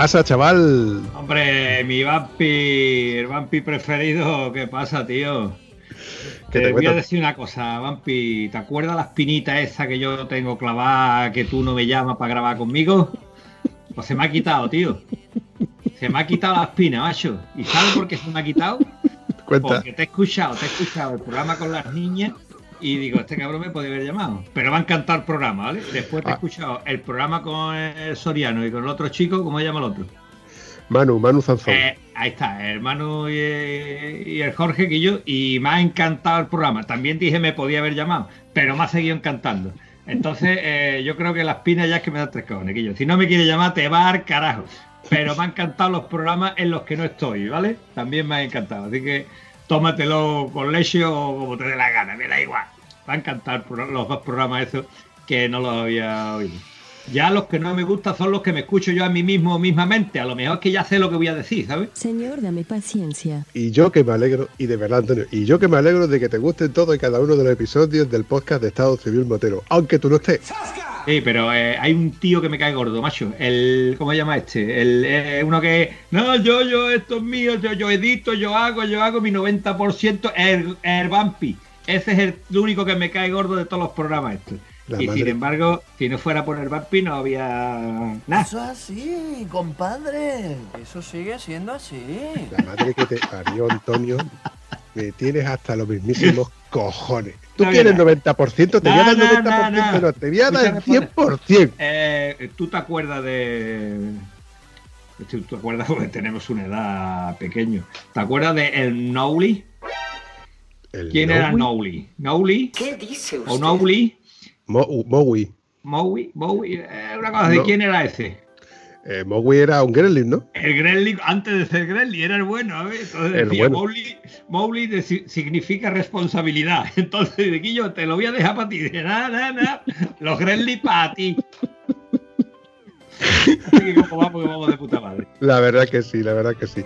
Pasa, chaval? Hombre, mi vampi, el vampi preferido, ¿qué pasa, tío? ¿Qué te te voy a decir una cosa, vampi, ¿te acuerdas la espinita esa que yo tengo clavada que tú no me llamas para grabar conmigo? Pues se me ha quitado, tío. Se me ha quitado la espina, macho. ¿Y sabes por qué se me ha quitado? Cuenta. Porque te he escuchado, te he escuchado el programa con las niñas y digo, este cabrón me podía haber llamado. Pero va a encantar el programa, ¿vale? Después te he Ah. escuchado el programa con el Soriano y con el otro chico, ¿cómo se llama el otro? Manu, Manu Zanzón. Eh, ahí está, el Manu y, y el Jorge que yo, y me ha encantado el programa. También dije me podía haber llamado, pero me ha seguido encantando. Entonces, eh, yo creo que la espina ya es que me da tres cojones, Quillo. Si no me quiere llamar, te va al carajo. Pero me han encantado los programas en los que no estoy, ¿vale? También me ha encantado. Así que tómatelo con leche o como te dé la gana, me da igual. Encantado el pro- los dos programas esos que no los había oído. Ya los que no me gustan son los que me escucho yo a mí mismo mismamente. A lo mejor es que ya sé lo que voy a decir, ¿sabes? Señor, dame paciencia. Y yo que me alegro, y de verdad, Antonio, y yo que me alegro de que te gusten todos y cada uno de los episodios del podcast de Estado Civil Motero, aunque tú no estés. Sí, pero eh, hay un tío que me cae gordo, macho. El, ¿cómo se llama este? El, eh, uno que, no, yo, yo, esto es mío, yo, yo edito, yo hago, yo hago mi 90%, el, el Bumpy. Ese es el único que me cae gordo de todos los programas estos. La y madre. sin embargo, si no fuera por el Bumpy no había nada. Eso es así, compadre. Eso sigue siendo así. La madre que te parió, Antonio, me tienes hasta los mismísimos cojones. Tú No, quieres mira. 90%, te voy a dar el No, no, 90%, no, no. no, te voy a dar el Escúchame, 100%. Eh, ¿Tú te acuerdas de... ¿Tú te acuerdas? Porque tenemos una edad pequeño. ¿Te acuerdas de el Nowli? El ¿Quién era. Nowli? ¿Nowli? ¿Qué dice usted? ¿O Nowli? Mo- Mowi. Mowi, Mowi, eh, una cosa, ¿de quién era ese? Eh, Mowi era un gremlin, ¿no? El Gremlin, antes de ser Gremlin, era el bueno, ¿sabes? Entonces El decía, bueno. Mowgli, Mowgli de- si- significa responsabilidad. Entonces, de yo te lo voy a dejar para ti. Dice, nada, nada, nada, los Gremlins para ti. Así que como vamos, que vamos de puta madre. La verdad que sí, la verdad que sí.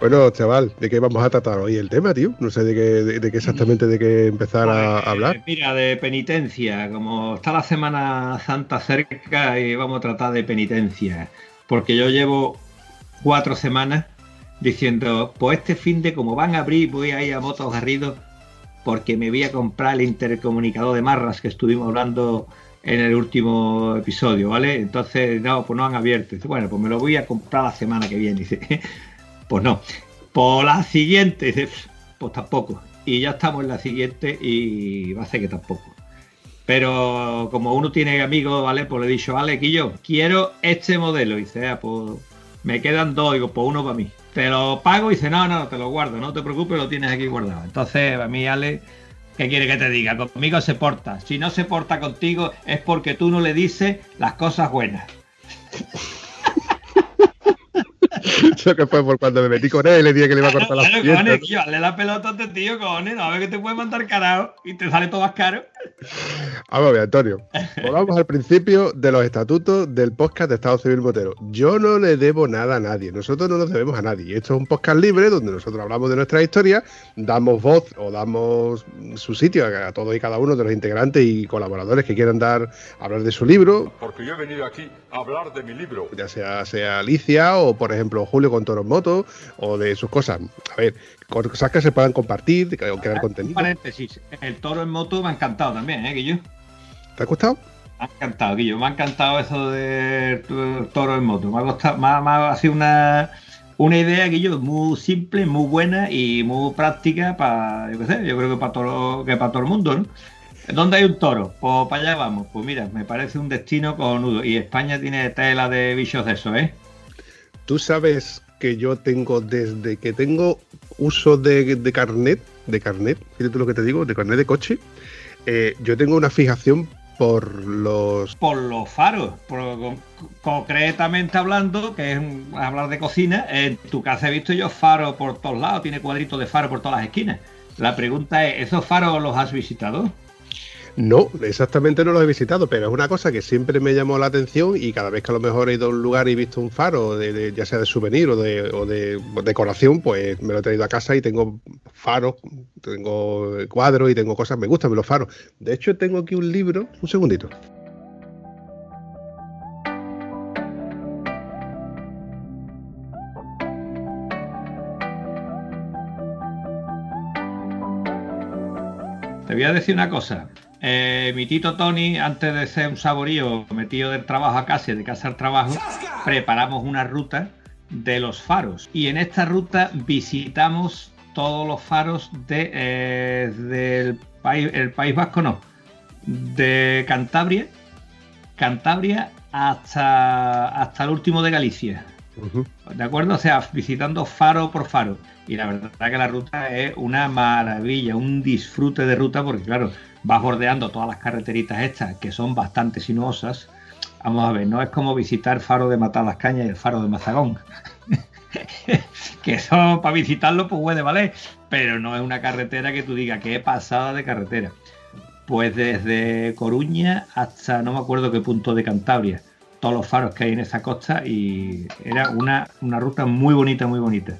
Bueno, chaval, ¿de qué vamos a tratar hoy el tema, tío? No sé de qué, de, de qué exactamente de qué empezar a Pues, hablar. Mira, de penitencia, como está la Semana Santa cerca y vamos a tratar de penitencia, porque yo llevo cuatro semanas diciendo, pues este fin de como van a abrir voy a ir a Motos Garrido porque me voy a comprar el intercomunicador de marras que estuvimos hablando en el último episodio, ¿vale? Entonces, no, pues no han abierto. Dice, bueno, pues me lo voy a comprar la semana que viene. Dice, pues no. Por la siguiente, pues tampoco. Y ya estamos en la siguiente y va a ser que tampoco. Pero como uno tiene amigos, ¿vale? Pues le he dicho, vale, que yo quiero este modelo. Y dice, ah, pues me quedan dos, digo, pues uno para mí. Te lo pago y dice, no, no, te lo guardo, no te preocupes, lo tienes aquí guardado. Entonces, a mí, Ale, ¿qué quiere que te diga? Conmigo se porta. Si no se porta contigo es porque tú no le dices las cosas buenas. Eso que fue por cuando me metí con él y le dije que le iba a cortar las Claro, piernas. cojones, tío, dale la pelota a este tío, cojones, no a ver que te puede mandar carajo y te sale todo más caro. Vamos a ver, Antonio. Volvamos al principio de los estatutos del podcast de Estado Civil Motero. Yo no le debo nada a nadie. Nosotros no nos debemos a nadie. Esto es un podcast libre donde nosotros hablamos de nuestra historia, damos voz o damos su sitio a, a todos y cada uno de los integrantes y colaboradores que quieran dar hablar de su libro, Porque yo he venido aquí a hablar de mi libro. ya sea, sea Alicia o, por ejemplo, Julio con Toros Moto o de sus cosas. A ver, cosas que se puedan compartir que- Un contenido. paréntesis, el toro en moto me ha encantado también, ¿eh, Guillo? ¿Te ha gustado? Me ha encantado, Guillo, me ha encantado eso de toro en moto. Me ha, costado, me ha, me ha sido una, una idea, Guillo, muy simple, muy buena y muy práctica para, yo qué sé, yo creo que para todo, que para todo el mundo, ¿no? ¿Dónde hay un toro? Pues para allá vamos. Pues mira, me parece un destino cojonudo. Y España tiene tela de bichos de eso, ¿eh? Tú sabes que yo tengo desde que tengo uso de, de carnet, de carnet, fíjate lo que te digo, de carnet de coche, eh, yo tengo una fijación por los... Por los faros. Concretamente hablando, que es hablar de cocina, en tu casa he visto yo faros por todos lados, tiene cuadritos de faro por todas las esquinas. La pregunta es, ¿esos faros los has visitado? No, exactamente no los he visitado, pero es una cosa que siempre me llamó la atención y cada vez que a lo mejor he ido a un lugar y he visto un faro, ya sea de souvenir o de, o de decoración, pues me lo he traído a casa y tengo faros, tengo cuadros y tengo cosas, me gustan los faros. De hecho, tengo aquí un libro, un segundito. Te voy a decir una cosa. Eh, mi tito Tony, antes de ser un saborío metido del trabajo a casa y de casa al trabajo, preparamos una ruta de los faros. Y en esta ruta visitamos todos los faros de, eh, del país, el País Vasco, no, de Cantabria, Cantabria hasta, hasta el último de Galicia. ¿De acuerdo? O sea, visitando faro por faro. Y la verdad que la ruta es una maravilla, un disfrute de ruta, porque claro, vas bordeando todas las carreteritas estas, que son bastante sinuosas. Vamos a ver, no es como visitar el faro de Matar las Cañas y el faro de Mazagón. que eso para visitarlo pues puede valer, pero no es una carretera que tú digas que pasada de carretera. Pues desde Coruña hasta no me acuerdo qué punto de Cantabria, todos los faros que hay en esa costa y era una, una ruta muy bonita, muy bonita.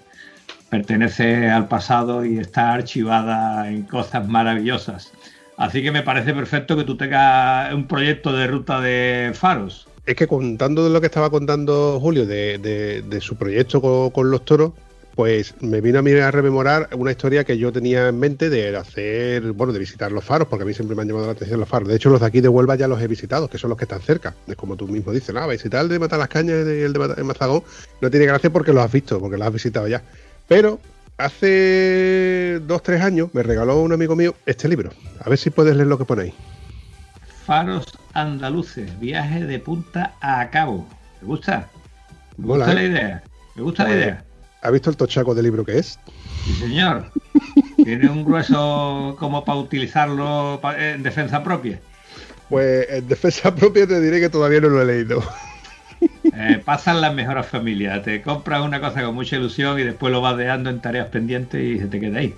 Pertenece al pasado y está archivada en cosas maravillosas. Así que me parece perfecto que tú tengas un proyecto de ruta de faros. Es que contando de lo que estaba contando Julio de, su proyecto con, los toros, pues me vino a mí a rememorar una historia que yo tenía en mente de hacer, bueno, de visitar los faros, porque a mí siempre me han llamado la atención los faros. De hecho, los de aquí de Huelva ya los he visitado, que son los que están cerca. Es como tú mismo dices, nada, visitar el de Matar las Cañas y el de Mazagón no tiene gracia porque los has visto, porque los has visitado ya. Pero hace dos, tres años me regaló un amigo mío este libro. A ver si puedes leer lo que pone ahí. Faros andaluces, viaje de punta a cabo. ¿Te gusta? Me Mola, gusta ¿eh? la idea. Me gusta la Pues- idea. ¿Has visto el tochaco de libro que es? Sí, señor. Tiene un grueso como para utilizarlo en defensa propia. Pues en defensa propia te diré que todavía no lo he leído. Eh, pasan las mejores familias. Te compras una cosa con mucha ilusión y después lo vas dejando en tareas pendientes y se te queda ahí.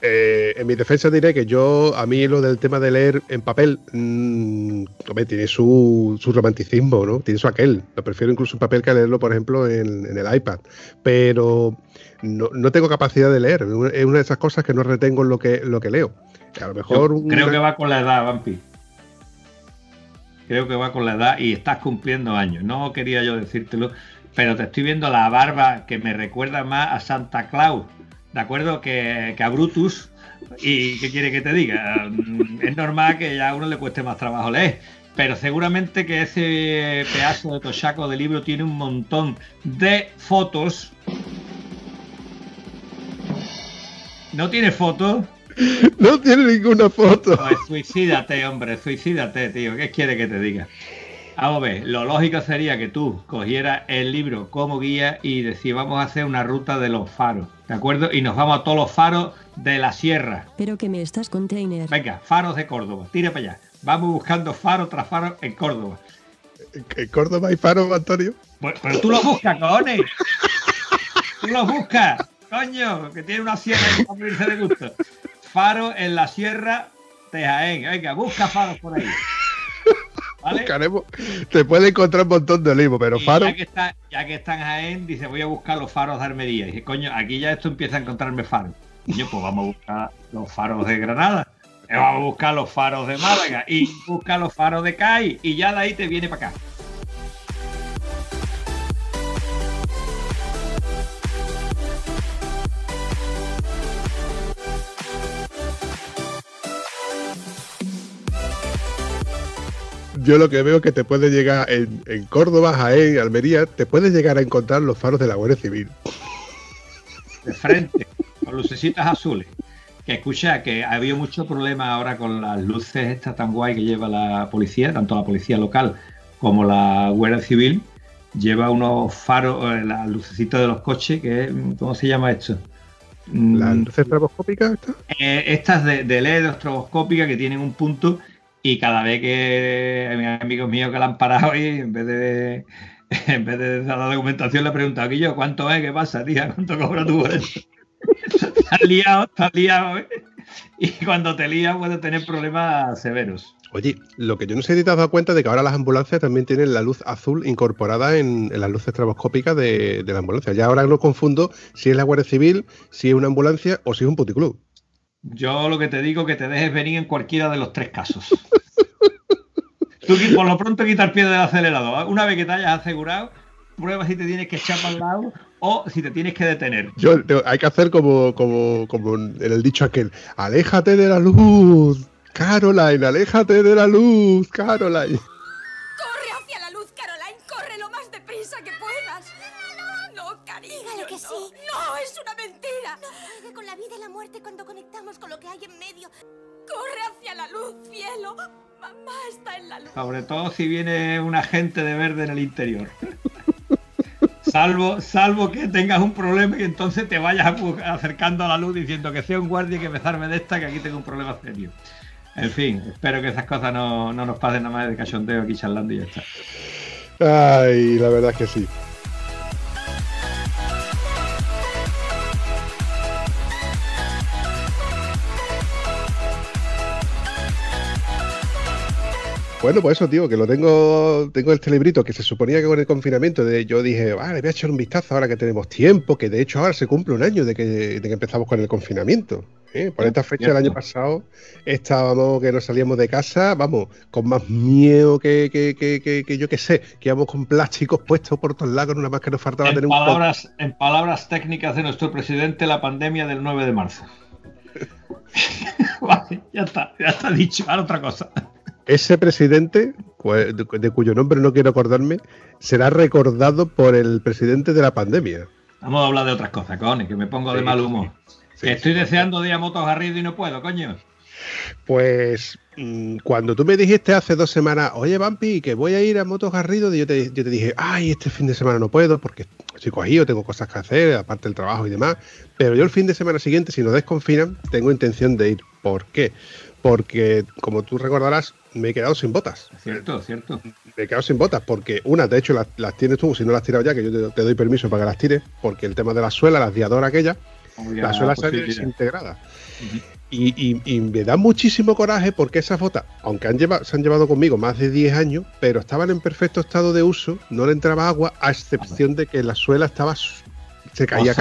Eh, en mi defensa diré que yo, a mí lo del tema de leer en papel, mm, hombre, tiene su, su romanticismo, ¿no? Tiene su aquel. Lo prefiero incluso en papel que leerlo, por ejemplo, en, en el iPad. Pero no, no tengo capacidad de leer. Es una de esas cosas que no retengo en lo que, lo que leo. A lo Yo mejor. creo una- que va con la edad, Vampi. Creo que va con la edad y estás cumpliendo años. No quería yo decírtelo, pero te estoy viendo la barba que me recuerda más a Santa Claus, ¿de acuerdo? Que, que a Brutus. ¿Y qué quiere que te diga? Mm, Es normal que ya a uno le cueste más trabajo leer. Pero seguramente que ese pedazo de tochaco de libro tiene un montón de fotos. ¿No tiene fotos? No tiene ninguna foto. Pues suicídate, hombre, suicídate, tío. ¿Qué quiere que te diga? Vamos a ver, lo lógico sería que tú cogieras el libro como guía y decir, vamos a hacer una ruta de los faros, ¿de acuerdo? Y nos vamos a todos los faros de la sierra. Pero que me estás container. Venga, faros de Córdoba, tira para allá. Vamos buscando faro tras faro en Córdoba. ¿En Córdoba hay faro, Antonio? Pues, pero tú lo buscas, cojones. Tú lo buscas, coño, que tiene una sierra y morirse de gusto. Faro en la sierra de Jaén. Venga, busca faros por ahí. ¿Vale? Buscaremos. Te puede encontrar un montón de olivos, pero Y faro. Ya que, está, ya que está en Jaén, dice, voy a buscar los faros de Armería. Y dice, coño, aquí ya esto empieza a encontrarme faros. Coño, pues vamos a buscar los faros de Granada. Eh, Vamos a buscar los faros de Málaga. Y busca los faros de CAI. Y ya de ahí te viene para acá. Yo lo que veo es que te puede llegar en, en Córdoba, Jaén, Almería, te puedes llegar a encontrar los faros de la Guardia Civil. De frente, con lucecitas azules. Que escucha que ha habido mucho problema ahora con las luces estas tan guay que lleva la policía, tanto la policía local como la Guardia Civil. Lleva unos faros, eh, las lucecitas de los coches, que ¿cómo se llama esto? ¿Las Mm, luces estroboscópicas estas? eh, estas de, de LED estroboscópica que tienen un punto y cada vez que amigos míos que la han parado y en vez de en vez de dar la documentación le he preguntado yo cuánto es, qué pasa, tía, cuánto cobra tú por liado, estás liado, ¿eh? Y cuando te lías puedes tener problemas severos. Oye, lo que yo no sé si te has dado cuenta de que ahora las ambulancias también tienen la luz azul incorporada en, las luces estroboscópicas de, de la ambulancia. Ya ahora no confundo si es la Guardia Civil, si es una ambulancia o si es un puticlub. Yo lo que te digo es que te dejes venir en cualquiera de los tres casos. Tú por lo pronto quita el pie del acelerador. Una vez que te hayas asegurado, prueba si te tienes que echar para el lado o si te tienes que detener. Yo, hay que hacer como, como, como en el dicho aquel, aléjate de la luz, Caroline, aléjate de la luz, Caroline. Muerte cuando conectamos con lo que hay en medio. ¡Corre hacia la luz, cielo! ¡Mamá está en la luz! Sobre todo si viene un agente de verde en el interior. Salvo, salvo que tengas un problema y entonces te vayas acercando a la luz diciendo que sea un guardia y que me zarme de esta, que aquí tengo un problema serio. En fin, espero que esas cosas no, no nos pasen nada más de cachondeo aquí charlando y ya está. Ay, la verdad es que sí. Bueno, pues eso, tío, que lo tengo, tengo este librito que se suponía que con el confinamiento de, yo dije, vale, voy a echar un vistazo ahora que tenemos tiempo, que de hecho ahora se cumple un año de que, de que empezamos con el confinamiento. ¿eh? Por esta fecha del año pasado estábamos que no salíamos de casa, vamos, con más miedo que, que, que, que, que yo que sé, que íbamos con plásticos puestos por todos lados, nada más que nos faltaba En tener un palabras, en palabras técnicas de nuestro presidente, la pandemia del 9 de marzo. vale, ya está, ya está dicho. Ahora otra cosa. Ese presidente, pues, de, cuyo nombre no quiero acordarme, será recordado por el presidente de la pandemia. Vamos a hablar de otras cosas, cojones, que me pongo de mal humor. sí, que estoy sí. deseando de ir a Motos Garrido y no puedo, coño. Pues mm, cuando tú me dijiste hace dos semanas, oye Vampi, que voy a ir a Motos Garrido, yo te, yo te dije, ay, este fin de semana no puedo porque estoy cogido, tengo cosas que hacer, aparte del trabajo y demás. Pero yo el fin de semana siguiente, si nos desconfinan, tengo intención de ir. ¿Por qué? Porque, como tú recordarás, me he quedado sin botas. Cierto, cierto. Me he quedado sin botas porque una, de hecho, las, las tienes tú, si no las has tirado ya, que yo te, te doy permiso para que las tires, porque el tema de la suela, las diadora aquella, la suela sale posibilidad. desintegrada. Y, y- y me da muchísimo coraje porque esas botas, aunque han llevado, se han llevado conmigo más de 10 años, pero estaban en perfecto estado de uso, no le entraba agua, a excepción de que la suela estaba. se caía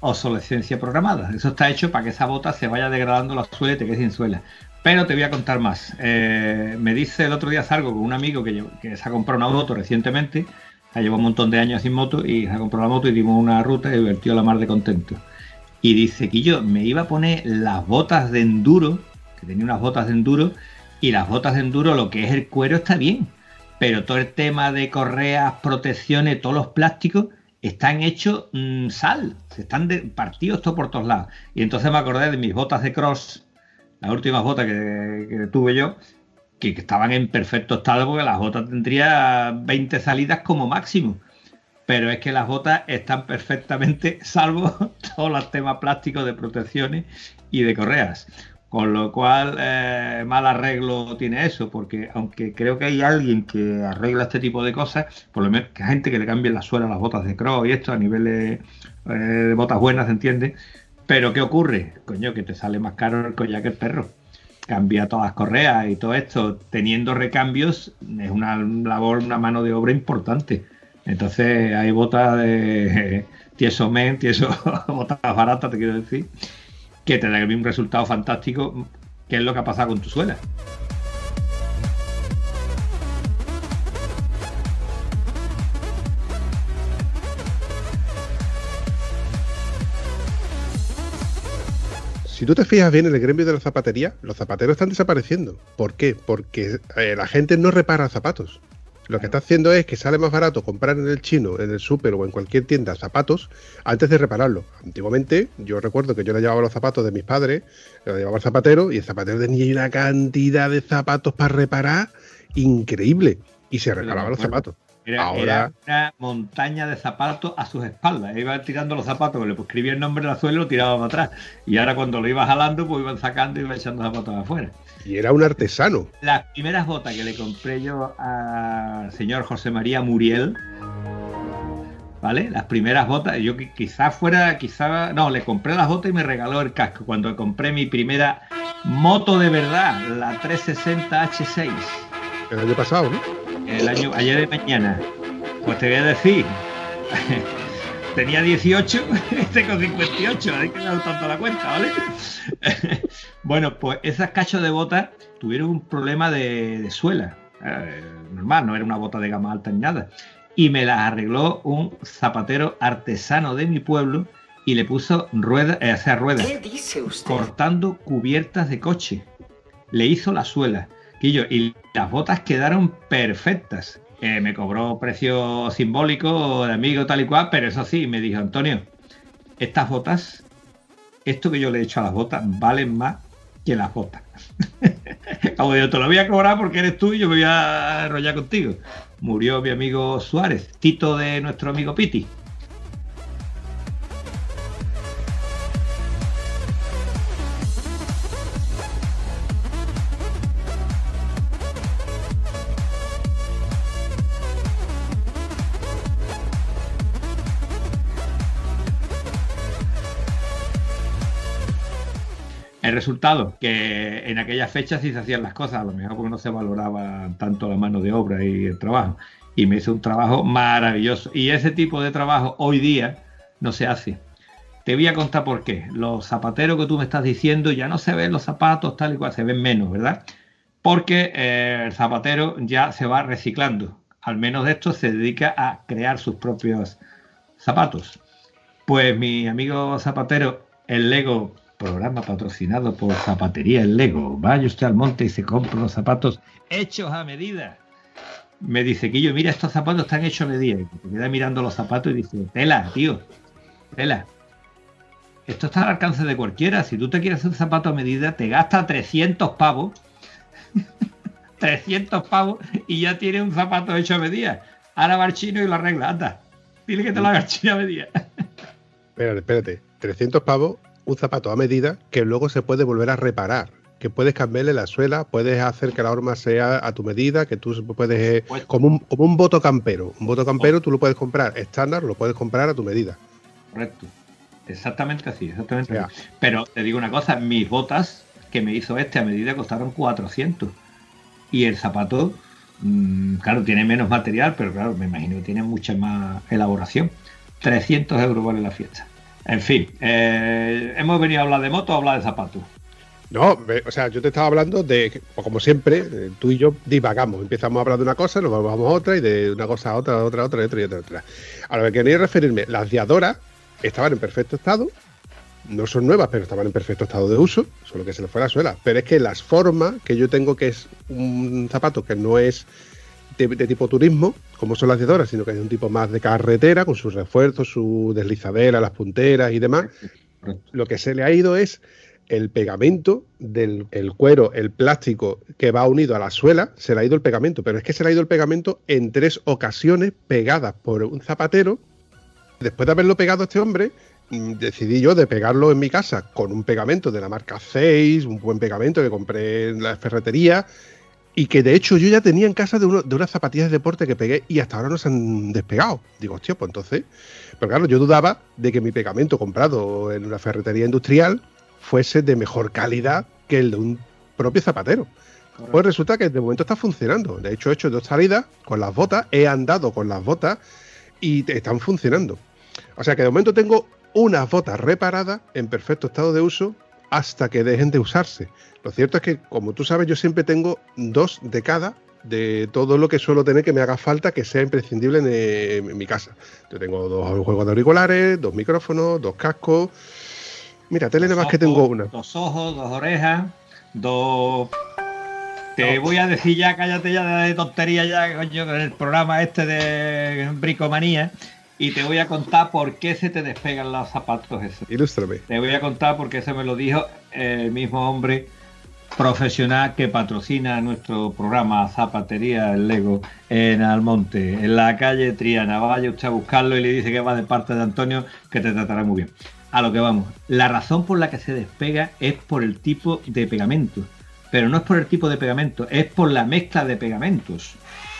obsolescencia programada. Eso está hecho para que esa bota se vaya degradando la suela y te quede sin suela. Pero te voy a contar más. Eh, me dice el otro día salgo con un amigo que se ha comprado una moto recientemente. Ha llevado un montón de años sin moto y se ha comprado la moto y dimos una ruta y divertió la mar de contento. Y dice que yo me iba a poner las botas de enduro, que tenía unas botas de enduro, y las botas de enduro, lo que es el cuero está bien. Pero todo el tema de correas, protecciones, todos los plásticos, están hechos mm, sal, se están de- partidos todo por todos lados. Y entonces me acordé de mis botas de cross, las últimas botas que, tuve yo, que, estaban en perfecto estado porque las botas tendrían 20 salidas como máximo. Pero es que las botas están perfectamente, salvo todos los temas plásticos de protecciones y de correas. Con lo cual, eh, mal arreglo tiene eso, porque aunque creo que hay alguien que arregla este tipo de cosas, por lo menos que hay gente que le cambie la suela a las botas de cross y esto a niveles eh, de botas buenas, ¿se entiende? Pero ¿qué ocurre? Coño, que te sale más caro el collar que el perro. Cambia todas las correas y todo esto, teniendo recambios, es una labor, una mano de obra importante. Entonces hay botas de tieso men, tieso, botas baratas, te quiero decir, que te dan un resultado fantástico, que es lo que ha pasado con tu suela. Si tú te fijas bien en el gremio de la zapatería, los zapateros están desapareciendo. ¿Por qué? Porque eh, la gente no repara zapatos. Lo que está haciendo es que sale más barato comprar en el chino, en el súper o en cualquier tienda zapatos antes de repararlos. Antiguamente, yo recuerdo que yo le llevaba los zapatos de mis padres, le llevaba al zapatero y el zapatero tenía una cantidad de zapatos para reparar increíble y se reparaban los zapatos. Era, Ahora- era una montaña de zapatos a sus espaldas. Iba tirando los zapatos, le escribía el nombre de la suela y lo tiraba para atrás. Y ahora cuando lo iba jalando, pues iban sacando y iban echando zapatos afuera. Y era un artesano. Las primeras botas que le compré yo al señor José María Muriel, ¿vale? Las primeras botas, yo qui- quizás fuera, quizá, no, le compré las botas y me regaló el casco. Cuando compré mi primera moto de verdad, la 360 H6, El año pasado, ¿no? El año, ayer de mañana, pues te voy a decir, tenía 18, tengo 58, hay que dar tanto la cuenta, ¿vale? bueno, pues esas cachos de botas tuvieron un problema de, de suela, eh, normal, no era una bota de gama alta ni nada, y me las arregló un zapatero artesano de mi pueblo y le puso ruedas, eh, o sea, ruedas, dice usted? cortando cubiertas de coche. Le hizo la suela. Y las botas quedaron perfectas. Eh, me cobró precio simbólico de amigo tal y cual, pero eso sí, me dijo Antonio, estas botas, esto que yo le he hecho a las botas, valen más que las botas. Como yo te lo voy a cobrar porque eres tú y yo me voy a enrollar contigo. Murió mi amigo Suárez, Tito de nuestro amigo Piti. Resultado, que en aquellas fechas sí se hacían las cosas, a lo mejor porque no se valoraba tanto la mano de obra y el trabajo. Y me hizo un trabajo maravilloso. Y ese tipo de trabajo hoy día no se hace. Te voy a contar por qué. Los zapateros que tú me estás diciendo ya no se ven los zapatos tal y cual, se ven menos, ¿verdad? Porque eh, el zapatero ya se va reciclando. Al menos de esto se dedica a crear sus propios zapatos. Pues mi amigo zapatero, el Lego, programa patrocinado por Zapatería El Lego. Vaya usted al monte y se compra los zapatos hechos a medida. Me dice, Quillo, mira, estos zapatos están hechos a medida. Y se queda mirando los zapatos y dice, tela, tío, tela. Esto está al alcance de cualquiera. Si tú te quieres hacer un zapato a medida, te gasta 300 pavos. 300 pavos y ya tiene un zapato hecho a medida. Ahora va al chino y lo arregla. Anda, dile que te lo haga chino a medida. Espérate, espérate. 300 pavos, un zapato a medida que luego se puede volver a reparar. Que puedes cambiarle la suela, puedes hacer que la horma sea a tu medida, que tú puedes. eh, Pues- como, un, como un voto campero. Un voto campero tú lo puedes comprar estándar, lo puedes comprar a tu medida. Correcto. Exactamente así, exactamente así. Pero te digo una cosa, mis botas que me hizo este a medida costaron 400. Y el zapato, mm, claro, tiene menos material, pero claro, me imagino que tiene mucha más elaboración. 300 euros vale la fiesta. En fin, eh, hemos venido a hablar de moto o a hablar de zapatos. No, o sea, yo te estaba hablando de, pues como siempre, eh, tú y yo divagamos. Empezamos a hablar de una cosa, nos vamos a otra, y de una cosa a otra, a otra, a otra, y otra, y otra, otra. A lo que quería referirme, las diadoras estaban en perfecto estado, no son nuevas, pero estaban en perfecto estado de uso, solo que se les fue la suela. Pero es que las formas que yo tengo, que es un zapato que no es de, de tipo turismo, como son las diadoras, sino que es un tipo más de carretera, con sus refuerzos, su deslizadera, las punteras y demás, lo que se le ha ido es el pegamento del el cuero, el plástico que va unido a la suela, se le ha ido el pegamento, pero es que se le ha ido el pegamento en tres ocasiones pegadas por un zapatero. Después de haberlo pegado a este hombre, mm, decidí yo de pegarlo en mi casa con un pegamento de la marca 6, un buen pegamento que compré en la ferretería y que de hecho yo ya tenía en casa de, uno- de unas zapatillas de deporte que pegué y hasta ahora no se han despegado. Digo, hostia, pues entonces... Pero claro, yo dudaba de que mi pegamento comprado en una ferretería industrial fuese de mejor calidad que el de un propio zapatero. Pues resulta que de momento está funcionando. De hecho, he hecho dos salidas con las botas, he andado con las botas y están funcionando. O sea que de momento tengo unas botas reparadas en perfecto estado de uso hasta que dejen de usarse. Lo cierto es que, como tú sabes, yo siempre tengo dos de cada de todo lo que suelo tener que me haga falta que sea imprescindible en, eh, en mi casa. Yo tengo dos juegos de auriculares, dos micrófonos, dos cascos, Mira, tele nada Dos más que tengo una. Dos ojos, dos orejas, dos. Te voy a decir ya, cállate ya de tontería ya, coño, con el programa este de bricomanía. Y te voy a contar por qué se te despegan los zapatos esos. Ilústrame. Te voy a contar porque eso me lo dijo el mismo hombre profesional que patrocina nuestro programa Zapatería El Lego en Almonte, en la calle Triana. Vaya usted a buscarlo y le dice que va de parte de Antonio, que te tratará muy bien. A lo que vamos. La razón por la que se despega es por el tipo de pegamento. Pero no es por el tipo de pegamento, es por la mezcla de pegamentos.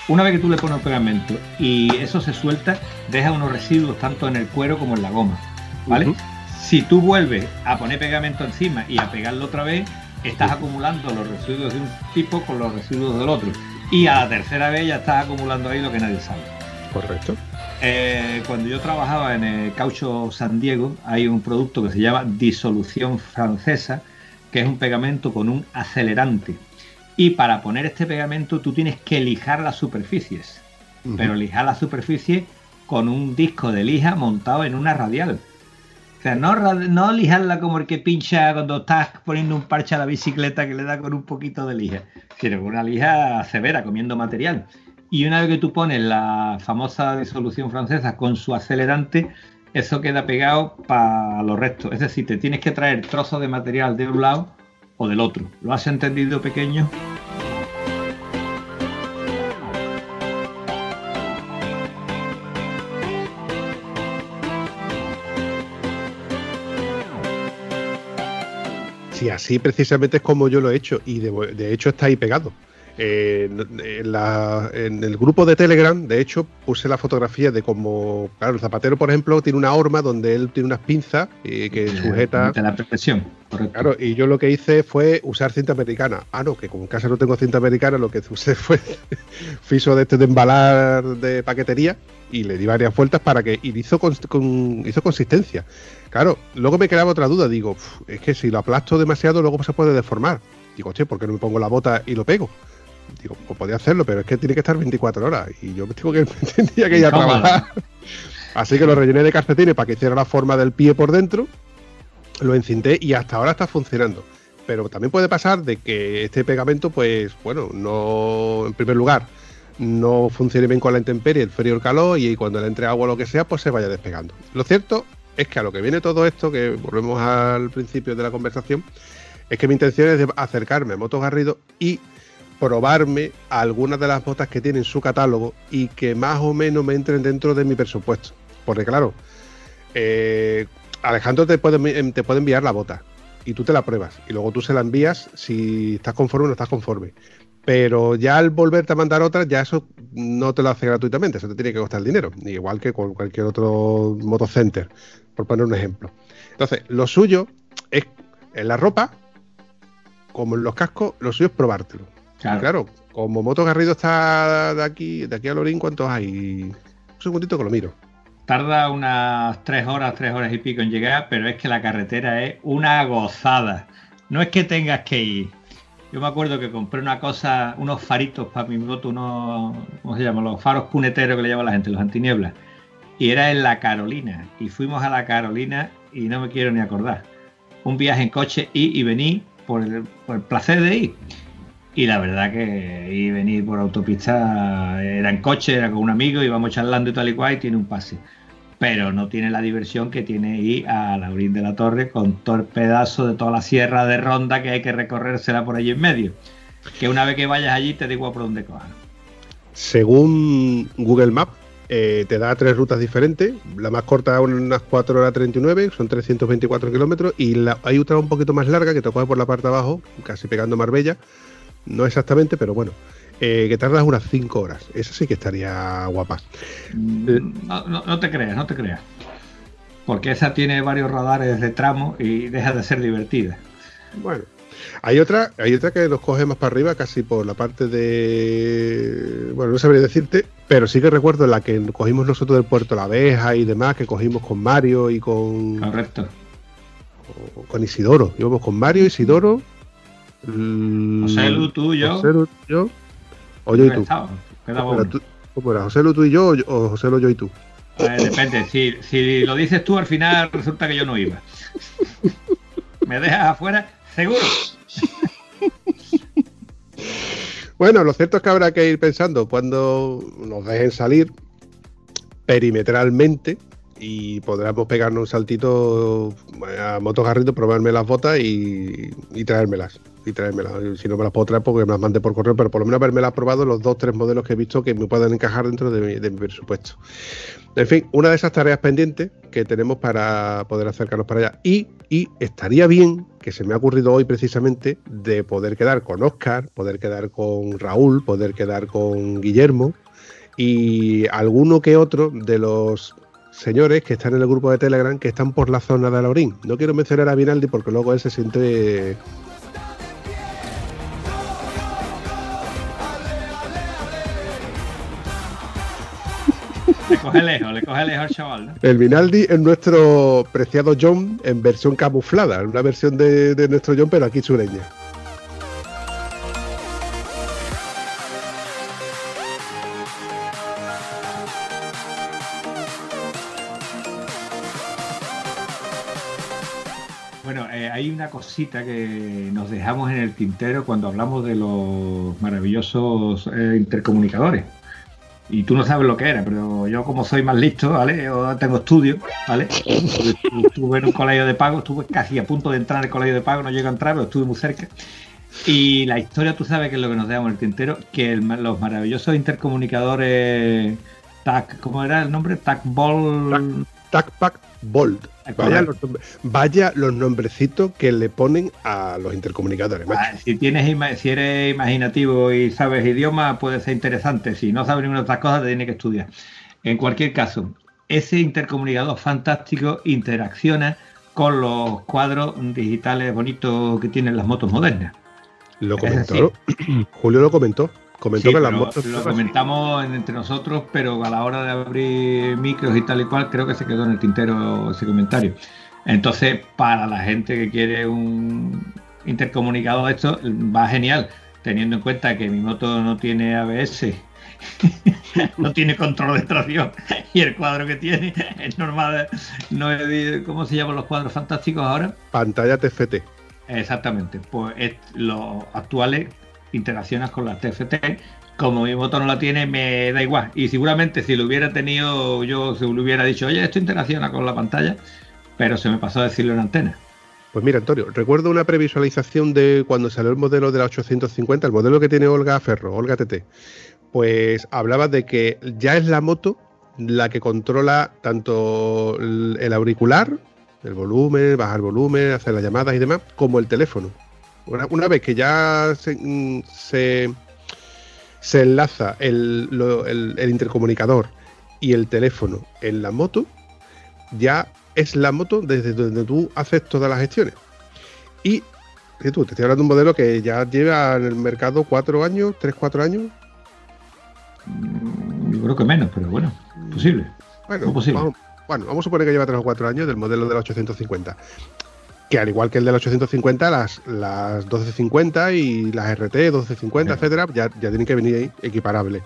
Una vez que tú le pones el pegamento y eso se suelta, deja unos residuos tanto en el cuero como en la goma. ¿Vale? Si tú vuelves a poner pegamento encima y a pegarlo otra vez, estás acumulando los residuos de un tipo con los residuos del otro. Y a la tercera vez ya estás acumulando ahí lo que nadie sabe. Correcto. Eh, cuando yo trabajaba en el Caucho San Diego, hay un producto que se llama disolución francesa, que es un pegamento con un acelerante. Y para poner este pegamento tú tienes que lijar las superficies, pero lijar la superficie con un disco de lija montado en una radial. O sea, no lijarla como el que pincha cuando estás poniendo un parche a la bicicleta que le da con un poquito de lija, sino con una lija severa, comiendo material. Y una vez que tú pones la famosa disolución francesa con su acelerante, eso queda pegado para los restos. Es decir, te tienes que traer trozos de material de un lado o del otro. ¿Lo has entendido, pequeño? Sí, así precisamente es como yo lo he hecho y de, de hecho está ahí pegado. Eh, en, la- en el grupo de Telegram, de hecho, puse la fotografía de cómo, claro, el zapatero, por ejemplo, tiene una horma donde él tiene unas pinzas eh, que sujeta. De la presión, correcto. Claro, y yo lo que hice fue usar cinta americana. Ah, no, que como en casa no tengo cinta americana, lo que usé fue fiso de este de embalar de paquetería y le di varias vueltas para que y hizo, con- hizo consistencia. Claro, luego me quedaba otra duda. Digo, "Uf, es que si lo aplasto demasiado, luego se puede deformar. Digo, che, ¿por qué no me pongo la bota y lo pego? Digo, pues podía hacerlo, pero es que tiene que estar 24 horas y yo me tengo que, tendría que ir a trabajar. Así que lo rellené de calcetines para que hiciera la forma del pie por dentro lo encinté y hasta ahora está funcionando. Pero también puede pasar de que este pegamento, pues bueno, no, en primer lugar, no funcione bien con la intemperie, el frío, el calor, y cuando le entre agua o lo que sea, pues se vaya despegando. Lo cierto es que a lo que viene todo esto, que volvemos al principio de la conversación, es que mi intención es de acercarme a Motos Garrido y probarme algunas de las botas que tiene en su catálogo y que más o menos me entren dentro de mi presupuesto. Porque claro, eh, Alejandro te puede, te puede enviar la bota y tú te la pruebas y luego tú se la envías si estás conforme o no estás conforme. Pero ya al volverte a mandar otra, ya eso no te lo hace gratuitamente, eso te tiene que costar dinero, igual que con cualquier otro motocenter, por poner un ejemplo. Entonces, lo suyo es en la ropa, como en los cascos, lo suyo es probártelo. Claro. Claro, como Moto Garrido está de aquí, de aquí a Lorín, ¿cuántos hay? Un segundito que lo miro. Tarda unas tres horas, tres horas y pico en llegar, pero es que la carretera es una gozada. No es que tengas que ir. Yo me acuerdo que compré una cosa, unos faritos para mi moto, unos, ¿cómo se llaman? Los faros cuneteros que le llama la gente, los antinieblas. Y era en la Carolina. Y fuimos a la Carolina y no me quiero ni acordar. Un viaje en coche, y por el, por el placer de ir. Y la verdad que ir venir por autopista era en coche, era con un amigo, íbamos charlando y tal y cual, y tiene un pase. Pero no tiene la diversión que tiene ir a Laurín de la Torre con todo el pedazo de toda la sierra de ronda que hay que recorrérsela por allí en medio. Que una vez que vayas allí te digo por dónde cojas. Según Google Maps, eh, te da tres rutas diferentes. La más corta unas 4 horas 39, son 324 kilómetros. Y la, hay otra un poquito más larga que te coge por la parte de abajo, casi pegando Marbella. No exactamente, pero bueno. eh, que tardas unas 5 horas. Esa sí que estaría guapa. Mm, No, no- no te creas, no te creas. Porque esa tiene varios radares de tramo y deja de ser divertida. Bueno. Hay otra, hay otra que nos coge más para arriba, casi por la parte de. Bueno, no sabría decirte, pero sí que recuerdo la que cogimos nosotros del puerto La Abeja y demás, que cogimos con Mario y con. Correcto. con Isidoro. Íbamos con Mario, Isidoro. Mm, José Lu, tú, yo. José Lu, yo. O yo y tú. ¿Cómo era, bueno. tú? ¿Cómo era? ¿José Lu, tú y yo o yo- o José Lu, yo y tú? Eh, depende, si, si lo dices tú al final resulta que yo no iba. Me dejas afuera, seguro. Bueno, lo cierto es que habrá que ir pensando cuando nos dejen salir perimetralmente y podremos pegarnos un saltito a motogarrito, probarme las botas y, traérmelas. Y traérmelas. Si no me las puedo traer porque me las mande por correo, pero por lo menos haberme las probado los dos, tres modelos que he visto que me puedan encajar dentro de mi, de mi presupuesto. En fin, una de esas tareas pendientes que tenemos para poder acercarnos para allá. Y, y estaría bien, que se me ha ocurrido hoy precisamente, de poder quedar con Oscar, poder quedar con Raúl, poder quedar con Guillermo y alguno que otro de los señores que están en el grupo de Telegram que están por la zona de Alaurín. No quiero mencionar a Vinaldi porque luego él se siente Le coge lejos, le coge lejos al chaval, ¿no? El Vinaldi es nuestro preciado John en versión camuflada, una versión de, de nuestro John, pero aquí sureña. Cosita que nos dejamos en el tintero cuando hablamos de los maravillosos eh, intercomunicadores. Y tú no sabes lo que era, pero yo como soy más listo, ¿vale? Yo tengo estudio, ¿vale? Estuve en un colegio de pago, estuve casi a punto de entrar en el colegio de pago, no llego a entrar, pero estuve muy cerca. Y la historia, tú sabes que es lo que nos dejamos en el tintero, que el- los maravillosos intercomunicadores TAC, ¿cómo era el nombre? TAC Ball. Tacpac Bold. Es Vaya los, nombre- vaya los nombrecitos que le ponen a los intercomunicadores, macho. Ah, Si tienes si eres imaginativo y sabes idioma, puede ser interesante. Si no sabes ninguna otra cosa, te tienes que estudiar. En cualquier caso, ese intercomunicador fantástico interacciona con los cuadros digitales bonitos que tienen las motos modernas. Lo comentó. Julio lo comentó. Comentó Sí, que las motos. lo comentamos en- entre nosotros, pero a la hora de abrir micros y tal y cual, creo que se quedó en el tintero ese comentario. Entonces, para la gente que quiere un intercomunicador de esto, va genial, teniendo en cuenta que mi moto no tiene ABS, no tiene control de tracción y el cuadro que tiene es normal. No es ¿Cómo se llaman los cuadros fantásticos ahora? Pantalla TFT. Exactamente, pues es- los actuales interaccionas con las TFT. Como mi moto no la tiene, me da igual. Y seguramente si lo hubiera tenido, yo se lo hubiera dicho, oye, esto interacciona con la pantalla, pero se me pasó a decirlo en antena. Pues mira, Antonio, recuerdo una previsualización de cuando salió el modelo de la 850, el modelo que tiene Olga Ferro, Olga TT. Pues hablaba de que ya es la moto la que controla tanto el auricular, el volumen, bajar volumen, hacer las llamadas y demás, como el teléfono. Una, una vez que ya se, mm, se, se enlaza el, lo- el- el intercomunicador y el teléfono en la moto, ya es la moto desde donde tú haces todas las gestiones. Y tú, te estoy hablando de un modelo que ya lleva en el mercado cuatro años, tres, cuatro años. Mm, Yo creo que menos, pero bueno, posible. Bueno, ¿Cómo posible? Vamos, bueno, vamos a suponer que lleva tres o cuatro años del modelo de la 850. Que al igual que el de la 850, las, las 1250 y las RT, 1250, Sí. etcétera, ya, ya tienen que venir ahí equiparables.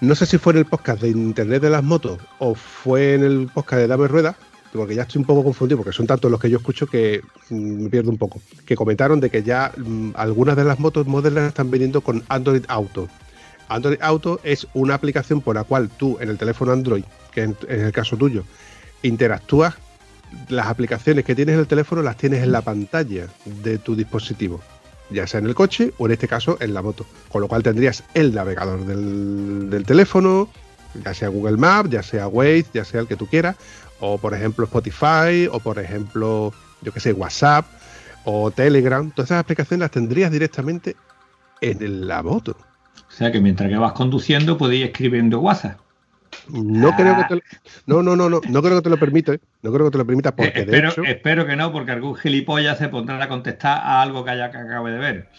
No sé si fue en el podcast de Internet de las motos o fue en el podcast de Dame Rueda, porque ya estoy un poco confundido, porque son tantos los que yo escucho que mm, me pierdo un poco. Que comentaron de que ya mm, algunas de las motos modernas están viniendo con Android Auto. Android Auto es una aplicación por la cual tú en el teléfono Android, que en el caso tuyo, interactúas, las aplicaciones que tienes en el teléfono las tienes en la pantalla de tu dispositivo, ya sea en el coche o en este caso en la moto. Con lo cual tendrías el navegador del, teléfono, ya sea Google Maps, ya sea Waze, ya sea el que tú quieras, o por ejemplo Spotify, o por ejemplo, yo que sé, WhatsApp, o Telegram. Todas esas aplicaciones las tendrías directamente en la moto. O sea que mientras que vas conduciendo, puedes ir escribiendo WhatsApp. No creo que te lo, no, no, no, no, no creo que te lo permita, ¿eh? no creo que te lo permita porque Eh, de espero, hecho, espero que no, porque algún gilipollas se pondrá a contestar a algo que haya que acabe de ver.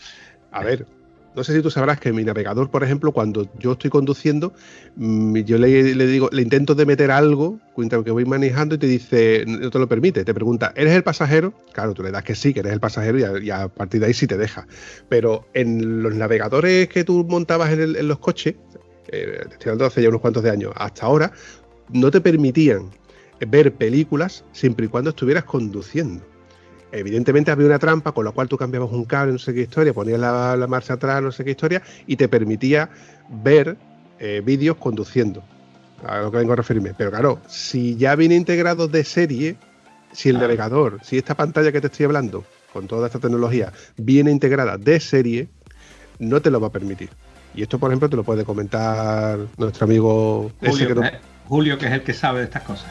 a ver, no sé si tú sabrás que mi navegador, por ejemplo, cuando yo estoy conduciendo, mm, yo le, le digo, le intento de meter algo mientras que voy manejando y te dice, no te lo permite, te pregunta, ¿eres el pasajero? Claro, tú le das que sí, que eres el pasajero y a, y a partir de ahí sí te deja. Pero en los navegadores que tú montabas en, el- en los coches, eh, estoy hablando hace ya unos cuantos de años, hasta ahora, no te permitían ver películas siempre y cuando estuvieras conduciendo. Evidentemente había una trampa con la cual tú cambiabas un cable, no sé qué historia, ponías la, la marcha atrás, no sé qué historia, y te permitía ver eh, vídeos conduciendo. A lo que vengo a referirme. Pero claro, si ya viene integrado de serie, si el navegador, si esta pantalla que te estoy hablando, con toda esta tecnología, viene integrada de serie, no te lo va a permitir. Y esto, por ejemplo, te lo puede comentar nuestro amigo ese Julio, que no- eh, Julio, que es el que sabe de estas cosas.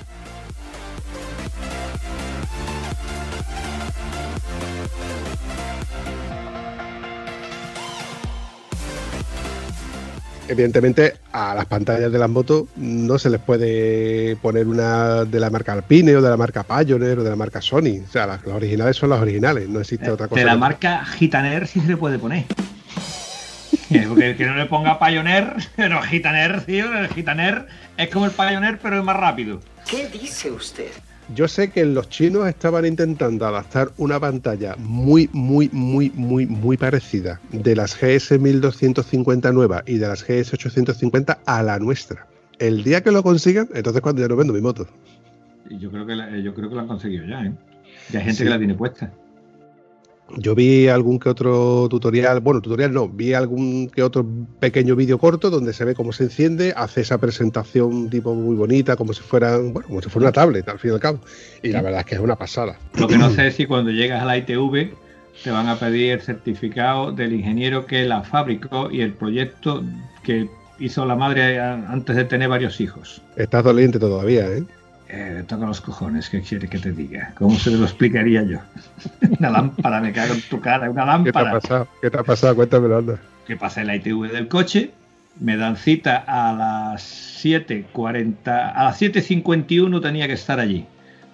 Evidentemente, a las pantallas de las motos no se les puede poner una de la marca Alpine o de la marca Pioneer o de la marca Sony. O sea, las, las originales son las originales, no existe otra cosa. Eh, De la marca Gitaner sí se le puede poner. Eh, que no le ponga Pioneer, pero Gitaner, tío, el Gitaner es como el Pioneer, pero es más rápido. ¿Qué dice usted? Yo sé que los chinos estaban intentando adaptar una pantalla muy, muy, muy, muy, muy parecida de las GS 1250 nuevas y de las GS 850 a la nuestra. El día que lo consigan, entonces cuando ya no vendo mi moto. Yo creo que la- yo creo que lo han conseguido ya, ¿eh? Ya hay gente Sí. que la tiene puesta. Yo vi algún que otro tutorial, bueno, tutorial no, vi algún que otro pequeño vídeo corto donde se ve cómo se enciende, hace esa presentación tipo muy bonita, como si fuera, bueno, como si fuera una tablet, al fin y al cabo. Y la verdad es que es una pasada. Lo que no sé es si cuando llegas a la ITV te van a pedir el certificado del ingeniero que la fabricó y el proyecto que hizo la madre antes de tener varios hijos. Estás doliente todavía, ¿eh? Eh, toca los cojones, ¿qué quieres que te diga? ¿Cómo se lo explicaría yo? una lámpara, me cago en tu cara, una ¿Qué te ha lámpara. pasado? ¿Qué te ha pasado? Cuéntamelo, anda. que pasé la ITV del coche, me dan cita a las 7.40, a las 7.51 tenía que estar allí.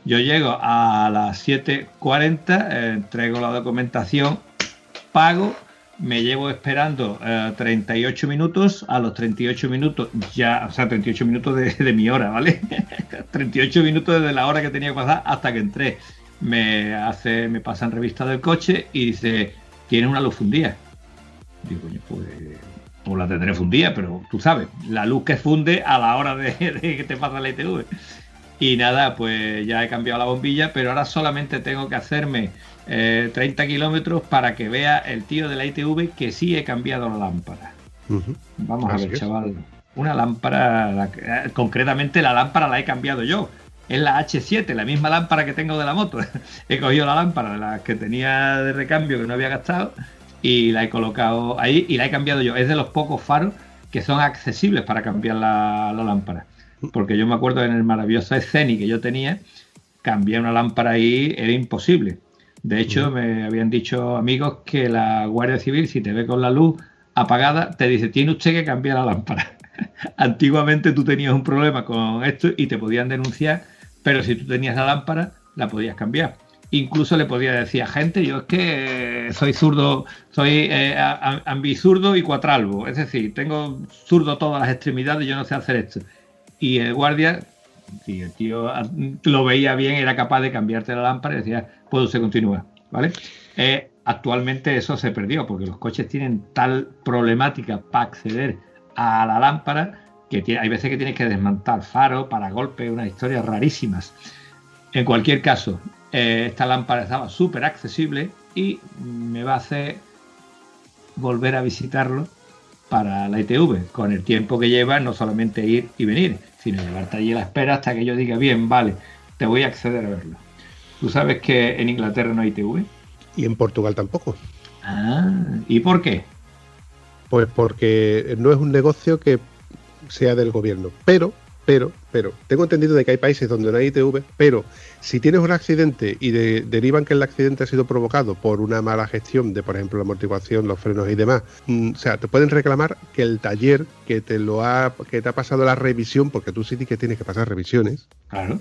Yo llego a las 7.40, eh, entrego la documentación, pago, me llevo esperando eh, 38 minutos, a los 38 minutos ya, o sea, 38 minutos de, mi hora, ¿vale? 38 minutos desde la hora que tenía que pasar hasta que entré. Me hace, me pasan revista del coche y dice, tiene una luz fundida. Digo, coño, pues, pues la tendré fundida, pero tú sabes, la luz que funde a la hora de, de que te pasa la ITV. Y nada, pues ya he cambiado la bombilla, pero ahora solamente tengo que hacerme eh, 30 kilómetros para que vea el tío de la ITV que sí he cambiado la lámpara. Vamos a ver, es. chaval. Una lámpara, la eh, concretamente la lámpara la he cambiado yo. Es la H7, la misma lámpara que tengo de la moto. he cogido la lámpara de la que tenía de recambio que no había gastado y la he colocado ahí y la he cambiado yo. Es de los pocos faros que son accesibles para cambiar la, la lámpara. Porque yo me acuerdo en el maravilloso Sceni que yo tenía, cambiar una lámpara ahí era imposible. De hecho, me habían dicho amigos que la Guardia Civil, si te ve con la luz apagada, te dice, tiene usted que cambiar la lámpara. Antiguamente tú tenías un problema con esto y te podían denunciar, pero si tú tenías la lámpara, la podías cambiar. Incluso le podía decir a gente, yo es que soy zurdo, soy eh, ambizurdo y cuatralbo, es decir, tengo zurdo todas las extremidades y yo no sé hacer esto. Y el guardia, si el tío ah, lo veía bien, era capaz de cambiarte la lámpara y decía, puede usted continuar, ¿vale? Eh, actualmente eso se perdió porque los coches tienen tal problemática para acceder a la lámpara que tiene- hay veces que tienes que desmontar faro para golpe, unas historias rarísimas. En cualquier caso, eh, esta lámpara estaba súper accesible y me va a hacer volver a visitarlo para la ITV, con el tiempo que lleva, no solamente ir y venir, sino llevarte allí a la espera hasta que yo diga, bien, vale, te voy a acceder a verlo. ¿Tú sabes que en Inglaterra no hay ITV? Y en Portugal tampoco. Ah, ¿y por qué? Pues porque no es un negocio que sea del gobierno. Pero, pero, pero, tengo entendido de que hay países donde no hay ITV, pero si tienes un accidente y de- derivan que el accidente ha sido provocado por una mala gestión de, por ejemplo, la amortiguación, los frenos y demás, mm, o sea, te pueden reclamar que el taller que te lo ha, que te ha pasado la revisión, porque tú sí que tienes que pasar revisiones, Claro,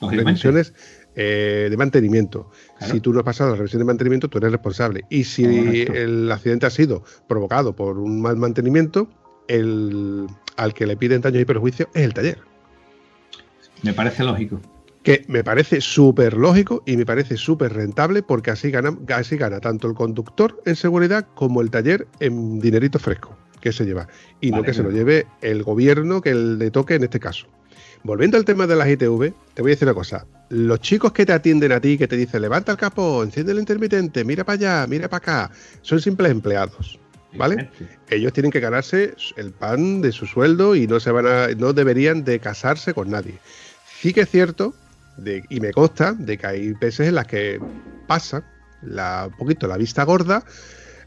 revisiones eh, de mantenimiento. Claro. Si tú no has pasado la revisión de mantenimiento, tú eres responsable. Y si Correcto. el accidente ha sido provocado por un mal mantenimiento, el, al que le piden daños y perjuicios es el taller. Me parece lógico. Que me parece súper lógico y me parece súper rentable porque así gana, así gana tanto el conductor en seguridad como el taller en dinerito fresco que se lleva. Y no que se lo lleve el gobierno que le toque en este caso. Volviendo al tema de las ITV, te voy a decir una cosa. Los chicos que te atienden a ti, que te dicen levanta el capó, enciende el intermitente, mira para allá, mira para acá, son simples empleados. ¿Vale? Ellos tienen que ganarse el pan de su sueldo y no se van a, no deberían de casarse con nadie. Sí que es cierto, de, y me consta, de que hay veces en las que pasa la, un poquito la vista gorda.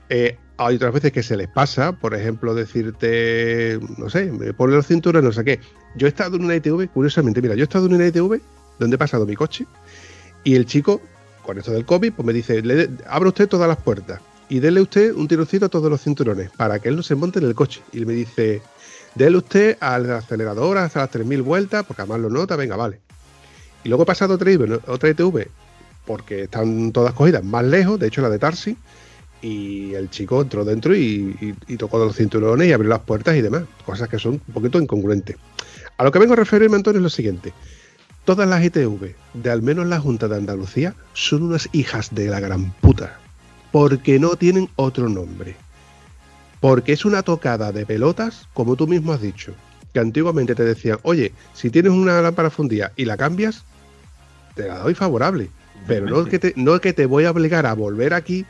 Eh, hay otras veces que se les pasa, por ejemplo, decirte, no sé, me pone los cinturones, no sé qué. Yo he estado en una ITV, curiosamente, mira, yo he estado en una ITV donde he pasado mi coche y el chico, con esto del COVID, pues me dice, le, abra usted todas las puertas y dele usted un tironcito a todos los cinturones para que él no se monte en el coche. Y me dice, dele usted al acelerador hasta las 3.000 vueltas, porque además lo nota, venga, vale. Y luego he pasado otra, ITV, ITV, porque están todas cogidas más lejos, de hecho la de Tarsi, y el chico entró dentro y, y, tocó los cinturones y abrió las puertas y demás, cosas que son un poquito incongruentes. A lo que vengo a referirme, Antonio, es lo siguiente. Todas las ITV, de al menos la Junta de Andalucía, son unas hijas de la gran puta porque no tienen otro nombre. Porque es una tocada de pelotas, como tú mismo has dicho, que antiguamente te decían, oye, si tienes una lámpara fundida y la cambias, te la doy favorable. Pero no es, que te, no es que te voy a obligar a volver aquí,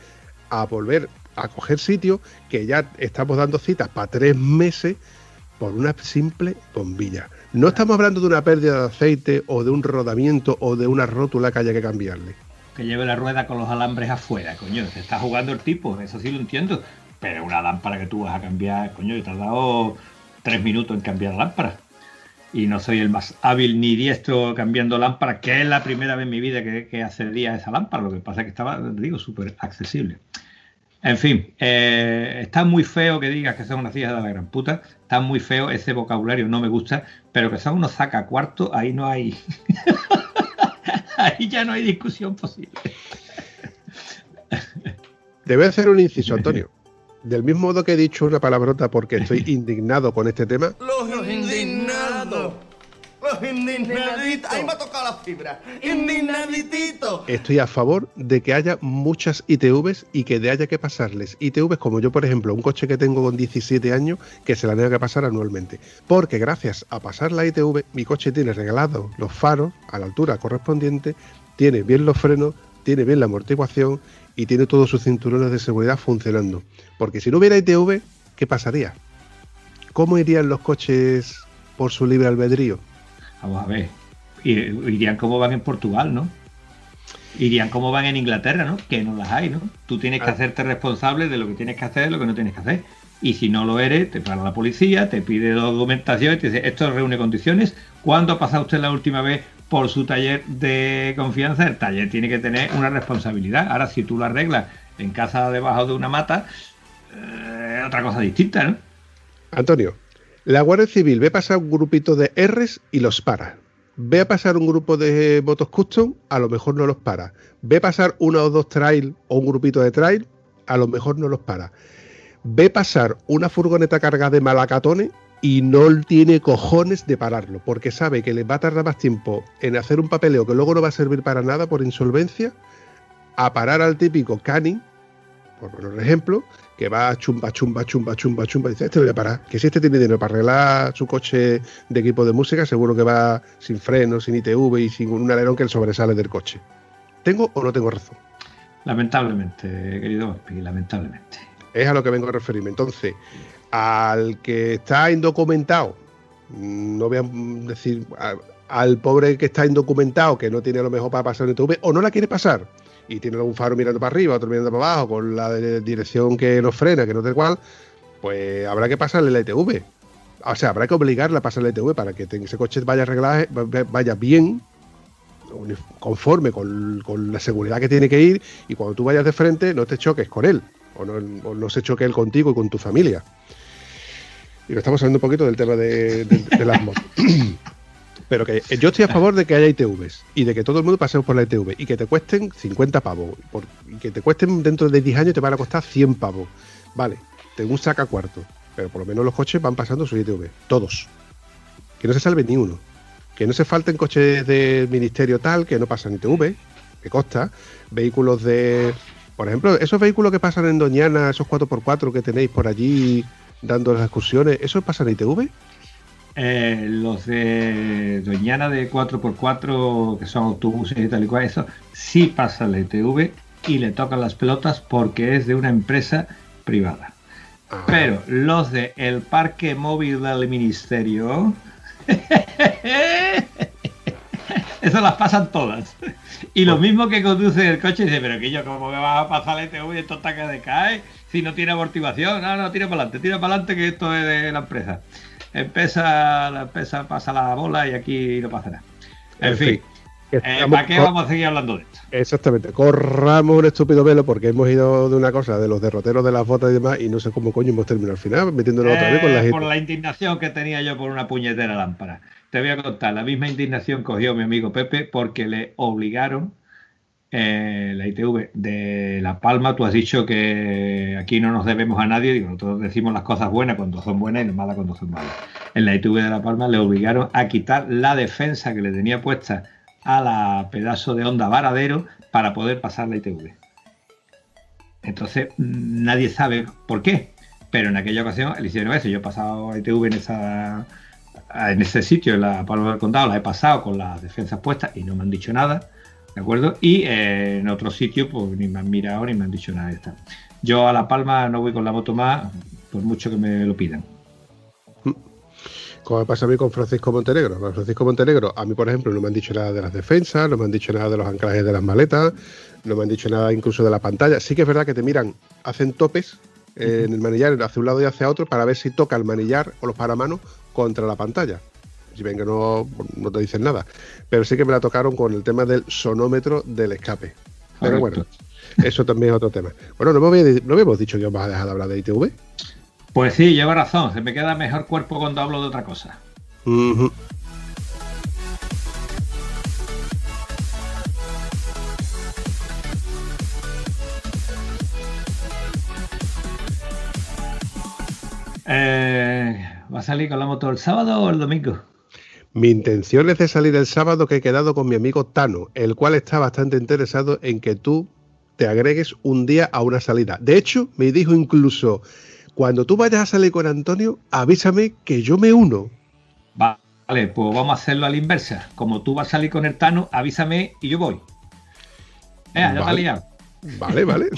a volver a coger sitio, que ya estamos dando citas para tres meses por una simple bombilla. No estamos hablando de una pérdida de aceite o de un rodamiento o de una rótula que haya que cambiarle que lleve la rueda con los alambres afuera, coño, se está jugando el tipo, eso sí lo entiendo, pero una lámpara que tú vas a cambiar, coño, he tardado tres minutos en cambiar lámpara. Y no soy el más hábil ni diestro cambiando lámparas, que es la primera vez en mi vida que, que accedía a esa lámpara. Lo que pasa es que estaba, digo, súper accesible. En fin, eh, está muy feo que digas que son unas hijas de la gran puta. Está muy feo, ese vocabulario no me gusta, pero que son unos saca cuarto, ahí no hay. Ahí ya no hay discusión posible. Debe hacer un inciso, Antonio. Del mismo modo que he dicho una palabrota porque estoy indignado con este tema. Los. Ahí me ha tocado la fibra. Indignaditito. Estoy a favor de que haya muchas ITVs y que de haya que pasarles ITVs, como yo, por ejemplo, un coche que tengo con 17 años, que se la tenga que pasar anualmente. Porque gracias a pasar la ITV, mi coche tiene regalado los faros a la altura correspondiente, tiene bien los frenos, tiene bien la amortiguación y tiene todos sus cinturones de seguridad funcionando. Porque si no hubiera ITV, ¿qué pasaría? ¿Cómo irían los coches por su libre albedrío? Vamos a ver. Irían como van en Portugal, ¿no? Irían como van en Inglaterra, ¿no? Que no las hay, ¿no? Tú tienes que hacerte responsable de lo que tienes que hacer, lo que no tienes que hacer. Y si no lo eres, te para la policía, te pide documentación y te dice, esto reúne condiciones. ¿Cuándo ha pasado usted la última vez por su taller de confianza? El taller tiene que tener una responsabilidad. Ahora, si tú lo arreglas en casa debajo de una mata, eh, otra cosa distinta, ¿no? Antonio, la Guardia Civil ve pasar un grupito de R's y los para. Ve a pasar un grupo de motos custom, a lo mejor no los para. Ve pasar uno o dos trail o un grupito de trail, a lo mejor no los para. Ve pasar una furgoneta cargada de malacatones y no tiene cojones de pararlo, porque sabe que le va a tardar más tiempo en hacer un papeleo que luego no va a servir para nada por insolvencia, a parar al típico canning, por ejemplo, que va chumba, chumba, chumba, chumba, chumba. Dice, este voy a parar. Que si este tiene dinero para arreglar su coche de equipo de música, seguro que va sin freno, sin ITV y sin un alerón que le sobresale del coche. ¿Tengo o no tengo razón? Lamentablemente, querido lamentablemente. Es a lo que vengo a referirme. Entonces, al que está indocumentado, no voy a decir al pobre que está indocumentado, que no tiene lo mejor para pasar en ITV, o no la quiere pasar, y tiene un faro mirando para arriba, otro mirando para abajo, con la dirección que nos frena, que no sé cuál, pues habrá que pasarle la ITV. O sea, habrá que obligarla a pasar la ITV para que ese coche vaya arreglado, vaya bien, conforme con, la seguridad que tiene que ir, y cuando tú vayas de frente no te choques con él, o no, no se choque él contigo y con tu familia. Y lo estamos hablando un poquito del tema de, de las motos. Pero que yo estoy a favor de que haya ITVs y de que todo el mundo pasemos por la ITV y que te cuesten 50 pavos. y que te cuesten dentro de 10 años te van a costar 100 pavos. Vale, tengo un saca cuarto. Pero por lo menos los coches van pasando su ITV. Todos. Que no se salve ni uno. Que no se falten coches del ministerio tal que no pasan ITV. Que costa. Vehículos de. Por ejemplo, esos vehículos que pasan en Doñana, esos 4x4 que tenéis por allí dando las excursiones, ¿esos pasan ITV? Eh, los de Doñana de 4x4, que son autobuses y tal y cual, eso sí pasa la ITV y le tocan las pelotas porque es de una empresa privada. Pero los de el parque móvil del ministerio, eso las pasan todas. Y lo mismo que conduce el coche, dice, pero que yo, ¿cómo me vas a pasar la ITV y esto está que decae? Si no tiene amortiguación, no, no, tira para adelante, tira para adelante que esto es de la empresa. Empieza, la empresa pasa la bola y aquí no pasa nada. En, En fin, fin, eh, ¿para qué vamos a seguir hablando de esto? Exactamente, corramos un estúpido velo porque hemos ido de una cosa, de los derroteros de las botas y demás, y no sé cómo coño hemos terminado al final, metiéndonos otra vez con la Eh, gente. por la indignación que tenía yo por una puñetera lámpara. Te voy a contar, la misma indignación cogió mi amigo Pepe porque le obligaron eh, la ITV de La Palma. Tú has dicho que aquí no nos debemos a nadie, digo, nosotros decimos las cosas buenas cuando son buenas y las malas cuando son malas. En la ITV de La Palma le obligaron a quitar la defensa que le tenía puesta a la pedazo de onda varadero para poder pasar la ITV. Entonces, mm, nadie sabe por qué. Pero en aquella ocasión le hicieron eso. Yo he pasado ITV en esa en ese sitio, en la Palma del Condado, la he pasado con las defensas puestas y no me han dicho nada. ¿De acuerdo? Y eh, en otro sitio, pues ni me han mirado ni me han dicho nada de esto. Yo a La Palma no voy con la moto más, por mucho que me lo pidan. Como me pasa a mí con Francisco Montenegro. Con Francisco Montenegro, a mí, por ejemplo, no me han dicho nada de las defensas, no me han dicho nada de los anclajes de las maletas, no me han dicho nada incluso de la pantalla. Sí que es verdad que te miran, hacen topes eh, en el manillar hacia un lado y hacia otro para ver si toca el manillar o los paramanos contra la pantalla. Si ven que no, no te dicen nada. Pero sí que me la tocaron con el tema del sonómetro del escape. Pero Correcto. bueno, eso también es otro tema. Bueno, no, me no habíamos dicho que vamos a dejar de hablar de ITV. Pues sí, lleva razón. Se me queda mejor cuerpo cuando hablo de otra cosa. Eh, ¿Va a salir con la moto el sábado o el domingo? Mi intención es de salir el sábado que he quedado con mi amigo Tano, el cual está bastante interesado en que tú te agregues un día a una salida. De hecho, me dijo incluso, cuando tú vayas a salir con Antonio, avísame que yo me uno. Va- Vale, pues vamos a hacerlo a la inversa. Como tú vas a salir con el Tano, avísame y yo voy. Eh, ya te Vale. liado. Vale, vale.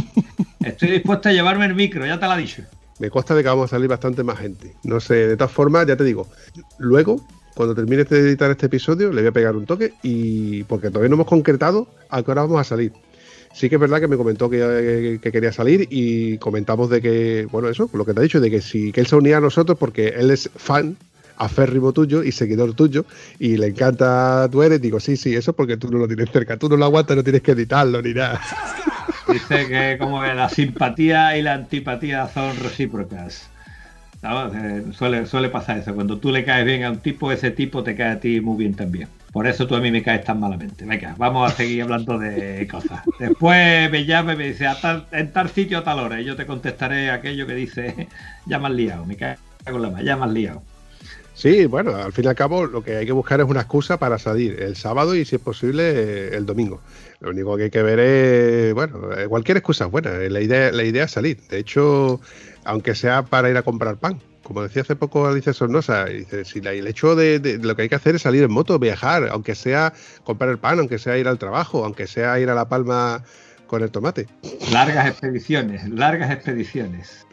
Estoy dispuesto a llevarme el micro, ya te lo he dicho. Me consta de que vamos a salir bastante más gente. No sé, de todas formas, ya te digo, luego, cuando termine de editar este episodio, le voy a pegar un toque y porque todavía no hemos concretado a qué hora vamos a salir. Sí que es verdad que me comentó que, que quería salir y comentamos de que, bueno, eso, lo que te ha dicho, de que si que él se unía a nosotros porque él es fan aférrimo tuyo y seguidor tuyo y le encanta tú eres, digo, sí, sí, eso porque tú no lo tienes cerca, tú no lo aguantas, no tienes que editarlo ni nada. Dice que como que la simpatía y la antipatía son recíprocas. Eh, suele, suele pasar eso. Cuando tú le caes bien a un tipo, ese tipo te cae a ti muy bien también. Por eso tú a mí me caes tan malamente. Venga, vamos a seguir hablando de cosas. Después me llama y me dice, a tal- en tal sitio a tal hora. Y yo te contestaré aquello que dice, ya me has liado. Me cago en la ma- ya me has liado. Sí, bueno, al fin y al cabo lo que hay que buscar es una excusa para salir el sábado y si es posible el domingo. Lo único que hay que ver es, bueno, eh, cualquier excusa es buena. eh, La idea, la idea es salir. De hecho, aunque sea para ir a comprar pan. Como decía hace poco Alicia Sornosa, dice, si la- el hecho de, lo que hay que hacer es salir en moto, viajar, aunque sea comprar el pan, aunque sea ir al trabajo, aunque sea ir a La Palma con el tomate. Largas expediciones, largas expediciones.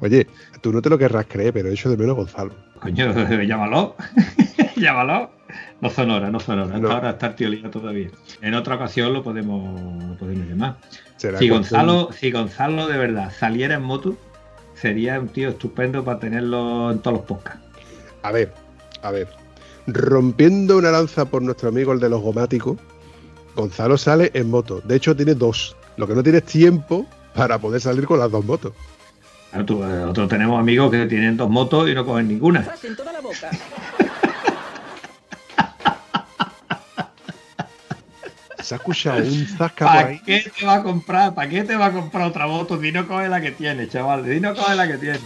Oye, tú no te lo querrás creer, pero echo de menos Gonzalo. Coño, llámalo. llámalo. No son horas, no son horas. Hasta No. ahora está el todavía. En otra ocasión lo podemos, lo podemos llamar. Si Gonzalo, si Gonzalo de verdad saliera en moto, sería un tío estupendo para tenerlo en todos los podcasts. A ver, a ver. Rompiendo una lanza por nuestro amigo el de los gomáticos, Gonzalo sale en moto. De hecho, tiene dos. Lo que no tiene es tiempo para poder salir con las dos motos. Eh, Nosotros tenemos amigos que tienen dos motos y no cogen ninguna. en toda la boca. Se ha escuchado un zasca por ¿Para qué te va a comprar? ¿Para qué te va a comprar otra moto? Di no coge la que tiene, chaval. Di no coge la que tiene.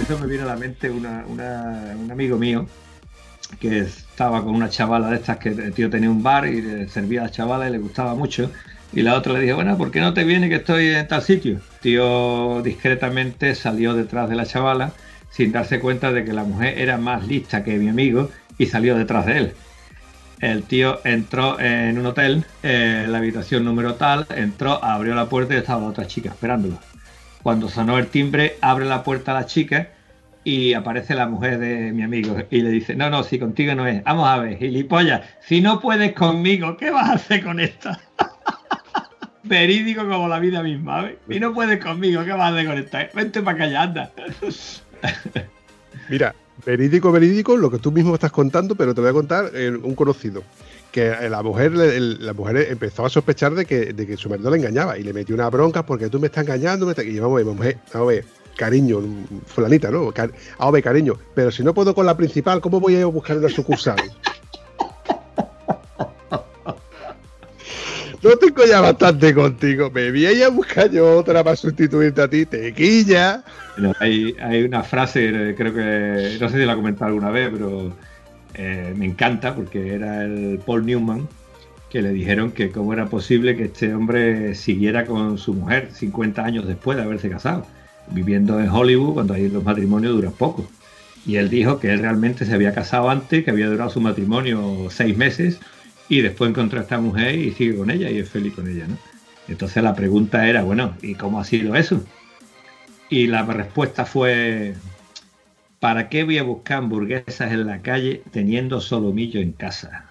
Eso me viene a la mente una- una- un amigo mío que es- estaba con una chavala de estas que el tío tenía un bar y le servía a la chavala y le gustaba mucho. Y la otra le dijo, bueno, ¿por qué no te viene que estoy en tal sitio? Tío discretamente salió detrás de la chavala sin darse cuenta de que la mujer era más lista que mi amigo y salió detrás de él. El tío entró en un hotel, en la habitación número tal, entró, abrió la puerta y estaba la otra chica esperándolo. Cuando sonó el timbre, abre la puerta a la chica y aparece la mujer de mi amigo y le dice, no, no, si contigo no es, vamos a ver, gilipollas, si no puedes conmigo, ¿qué vas a hacer con esta? Verídico como la vida misma, ¿ves? Si no puedes conmigo, ¿qué vas a con esta? Vente para acá anda. Mira, verídico, verídico, lo que tú mismo estás contando, pero te voy a contar eh, un conocido. Que la mujer, la mujer empezó a sospechar de que, de que su marido le engañaba y le metió una bronca porque tú me estás engañando. me estás-". Y vamos a ver, a ver, cariño, fulanita, ¿no? Car- a cariño, pero si no puedo con la principal, ¿cómo voy a a buscar una sucursal? No tengo ya bastante contigo. Me voy a buscar yo otra para sustituirte a ti. Tequilla. Hay, hay una frase, creo que, no sé si la he comentado alguna vez, pero eh, me encanta porque era el Paul Newman que le dijeron que cómo era posible que este hombre siguiera con su mujer 50 años después de haberse casado, viviendo en Hollywood cuando ahí los matrimonios duran poco. Y él dijo que él realmente se había casado antes, que había durado su matrimonio seis meses y después encontró a esta mujer y sigue con ella y es feliz con ella, ¿no? Entonces la pregunta era, bueno, ¿y cómo ha sido eso? Y la respuesta fue, ¿para qué voy a buscar hamburguesas en la calle teniendo solomillo en casa?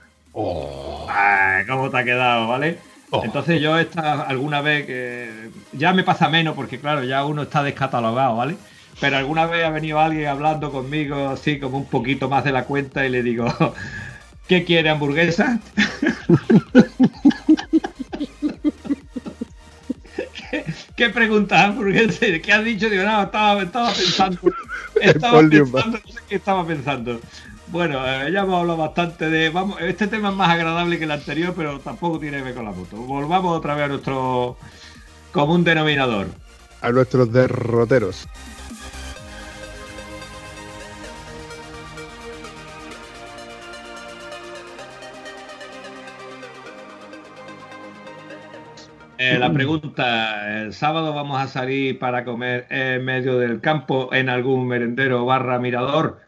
Ay, ¿Cómo te ha quedado, vale? Oh. Entonces yo esta alguna vez que ya me pasa menos porque claro, ya uno está descatalogado, ¿vale? Pero alguna vez ha venido alguien hablando conmigo así como un poquito más de la cuenta y le digo, ¿qué quiere hamburguesa? ¿Qué, qué preguntas hamburguesa? ¿Qué has dicho? Digo, no, estaba, estaba pensando. Estaba pensando, no sé qué estaba pensando. Bueno, eh, ya hemos hablado bastante de. Vamos, este tema es más agradable que el anterior, pero tampoco tiene que ver con la moto. Volvamos otra vez a nuestro común denominador. A nuestros derroteros. Eh, la pregunta: ¿el sábado vamos a salir para comer en medio del campo en algún merendero barra mirador?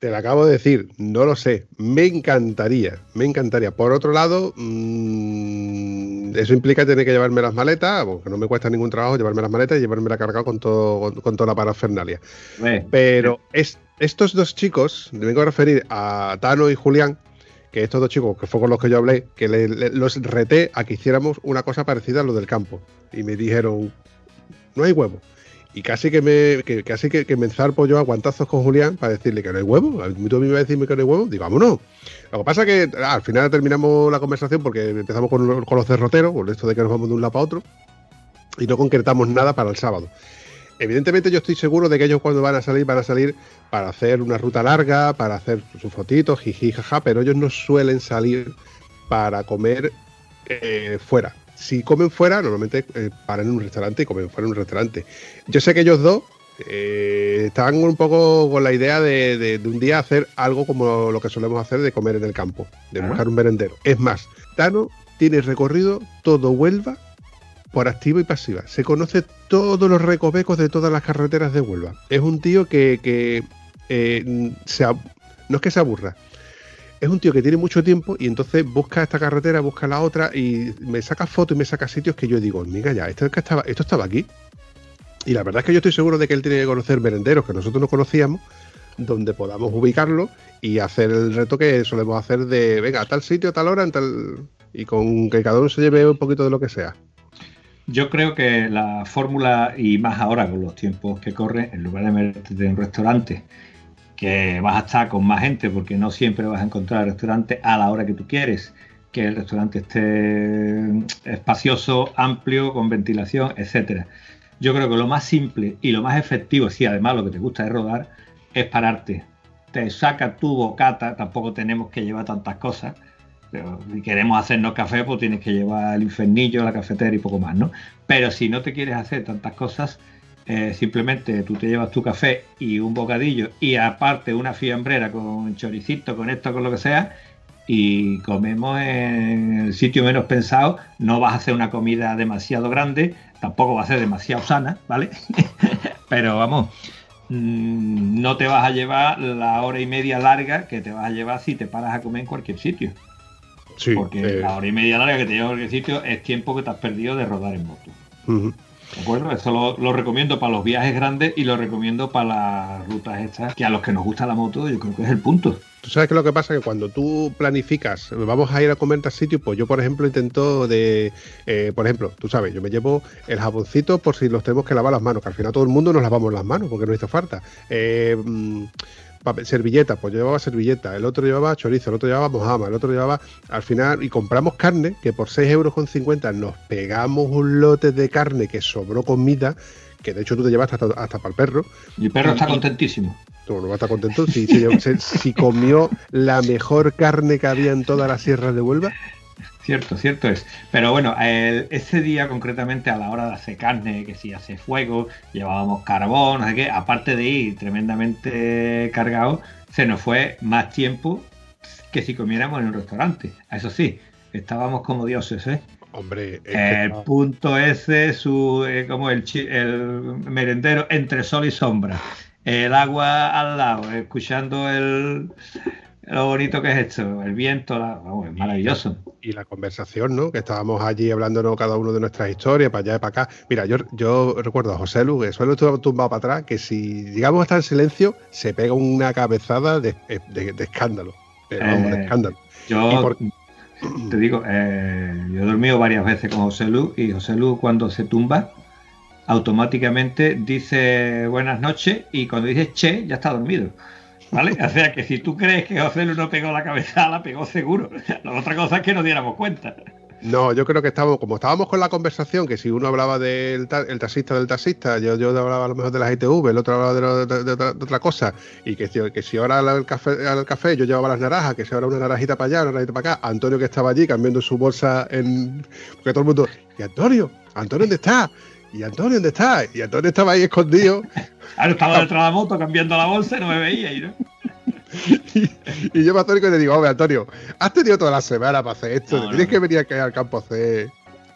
Te lo acabo de decir, no lo sé. Me encantaría, me encantaría. Por otro lado, mm, eso implica tener que llevarme las maletas, porque no me cuesta ningún trabajo llevarme las maletas y llevarme la cargado con, todo, con, con toda la parafernalia. Pero es- estos dos chicos, me vengo a referir a Tano y Julián, que estos dos chicos, que fue con los que yo hablé, que le- los reté a que hiciéramos una cosa parecida a lo del campo. Y me dijeron, no hay huevo. Y casi que me, que, casi que, que me enzarpo yo a guantazos con Julián para decirle que no hay huevo. A mí me vas a decirme que no hay huevo. Digo, vámonos. Lo que pasa es que al final terminamos la conversación porque empezamos con, con los derroteros, con esto de que nos vamos de un lado para otro, y no concretamos nada para el sábado. Evidentemente yo estoy seguro de que ellos cuando van a salir van a salir para hacer una ruta larga, para hacer sus fotitos, jiji, jaja, pero ellos no suelen salir para comer eh, fuera. Si comen fuera, normalmente eh, paran en un restaurante y comen fuera en un restaurante. Yo sé que ellos dos eh, están un poco con la idea de, de- de un día hacer algo como lo que solemos hacer de comer en el campo, de buscar un merendero. Es más, Tano tiene recorrido todo Huelva por activa y pasiva. Se conoce todos los recovecos de todas las carreteras de Huelva. Es un tío que, que, eh, no es que se aburra. Es un tío que tiene mucho tiempo y entonces busca esta carretera, busca la otra y me saca fotos y me saca sitios que yo digo, mira ya, esto, estaba, esto estaba aquí. Y la verdad es que yo estoy seguro de que él tiene que conocer merenderos que nosotros no conocíamos, donde podamos ubicarlo y hacer el reto que solemos hacer de, venga, a tal sitio, a tal hora, en tal... y con que cada uno se lleve un poquito de lo que sea. Yo creo que la fórmula, y más ahora con los tiempos que corren, en lugar de meterte en un restaurante, que vas a estar con más gente, porque no siempre vas a encontrar el restaurante a la hora que tú quieres, que el restaurante esté espacioso, amplio, con ventilación, etcétera. Yo creo que lo más simple y lo más efectivo, si además lo que te gusta es rodar, es pararte. Te saca tu bocata, tampoco tenemos que llevar tantas cosas. Si queremos hacernos café, pues tienes que llevar el infernillo, la cafetera y poco más, ¿no? Pero si no te quieres hacer tantas cosas, eh, simplemente tú te llevas tu café y un bocadillo y aparte una fiambrera con choricito, con esto, con lo que sea, y comemos en el sitio menos pensado. No vas a hacer una comida demasiado grande, tampoco va a ser demasiado sana, ¿vale? Pero vamos, mm, no te vas a llevar la hora y media larga que te vas a llevar si te paras a comer en cualquier sitio. Sí, Porque eh, la hora y media larga que te lleva a cualquier sitio es tiempo que te has perdido de rodar en moto. ¿De acuerdo? Eso lo, lo recomiendo para los viajes grandes y lo recomiendo para las rutas estas, que a los que nos gusta la moto yo creo que es el punto. Tú sabes que lo que pasa es que cuando tú planificas, vamos a ir a comer tal sitio, pues yo, por ejemplo, intento de, eh, por ejemplo, tú sabes, yo me llevo el jaboncito por si los tenemos que lavar las manos, que al final todo el mundo nos lavamos las manos porque no hizo falta. Eh, mm, papel- servilleta, pues yo llevaba servilleta, el otro llevaba chorizo, el otro llevaba mojama, el otro llevaba, al final, y compramos carne, que por 6,50 euros con 50 nos pegamos un lote de carne que sobró comida, que de hecho tú te llevaste hasta, hasta para el perro, Mi perro está Y- contentísimo. Tú no vas a estar contento si, si comió la mejor carne que había en todas las sierras de Huelva. Cierto, cierto es. Pero bueno, el- ese día concretamente a la hora de hacer carne, que si hace fuego, llevábamos carbón, no sé qué, aparte de ir tremendamente cargado, se nos fue más tiempo que si comiéramos en un restaurante. Eso sí, estábamos como dioses, ¿eh? Hombre, es que El no. punto ese, su, eh, como el, el merendero entre sol y sombra, el agua al lado, escuchando el, lo bonito que es esto, el viento, la- es maravilloso. y la conversación, ¿no? Que estábamos allí hablándonos cada uno de nuestras historias, para allá y para acá. Mira, yo, yo recuerdo a José Lu, que Lu estuvo tumbado para atrás, que si llegamos a estar en silencio, se pega una cabezada de, de- de escándalo. Vamos, de Eh, escándalo. Yo por- te digo, eh, yo he dormido varias veces con José Lu y José Lu cuando se tumba automáticamente dice buenas noches y cuando dice che ya está dormido. ¿Vale? O sea que si tú crees que José Lu no pegó la cabeza, la pegó seguro. La otra cosa es que nos diéramos cuenta. No, yo creo que estábamos, como estábamos con la conversación, que si uno hablaba del el taxista del taxista, yo, yo hablaba a lo mejor de las ITV, el otro hablaba de, otra- cosa, y que, que si ahora al café, al café yo llevaba las naranjas, que si ahora una naranjita para allá, una naranjita para acá, Antonio que estaba allí cambiando su bolsa en. Porque todo el mundo, ¿y Antonio? ¿Antonio dónde está? ¿Y Antonio dónde está? Y Antonio estaba ahí escondido. Ahora estaba detrás de la moto cambiando la bolsa y no me veía. Y, ¿no? Y, y yo me acerco y le digo, hombre, Antonio, has tenido toda la semana para hacer esto, No, ¿te no, tienes que venir aquí al campo a hacer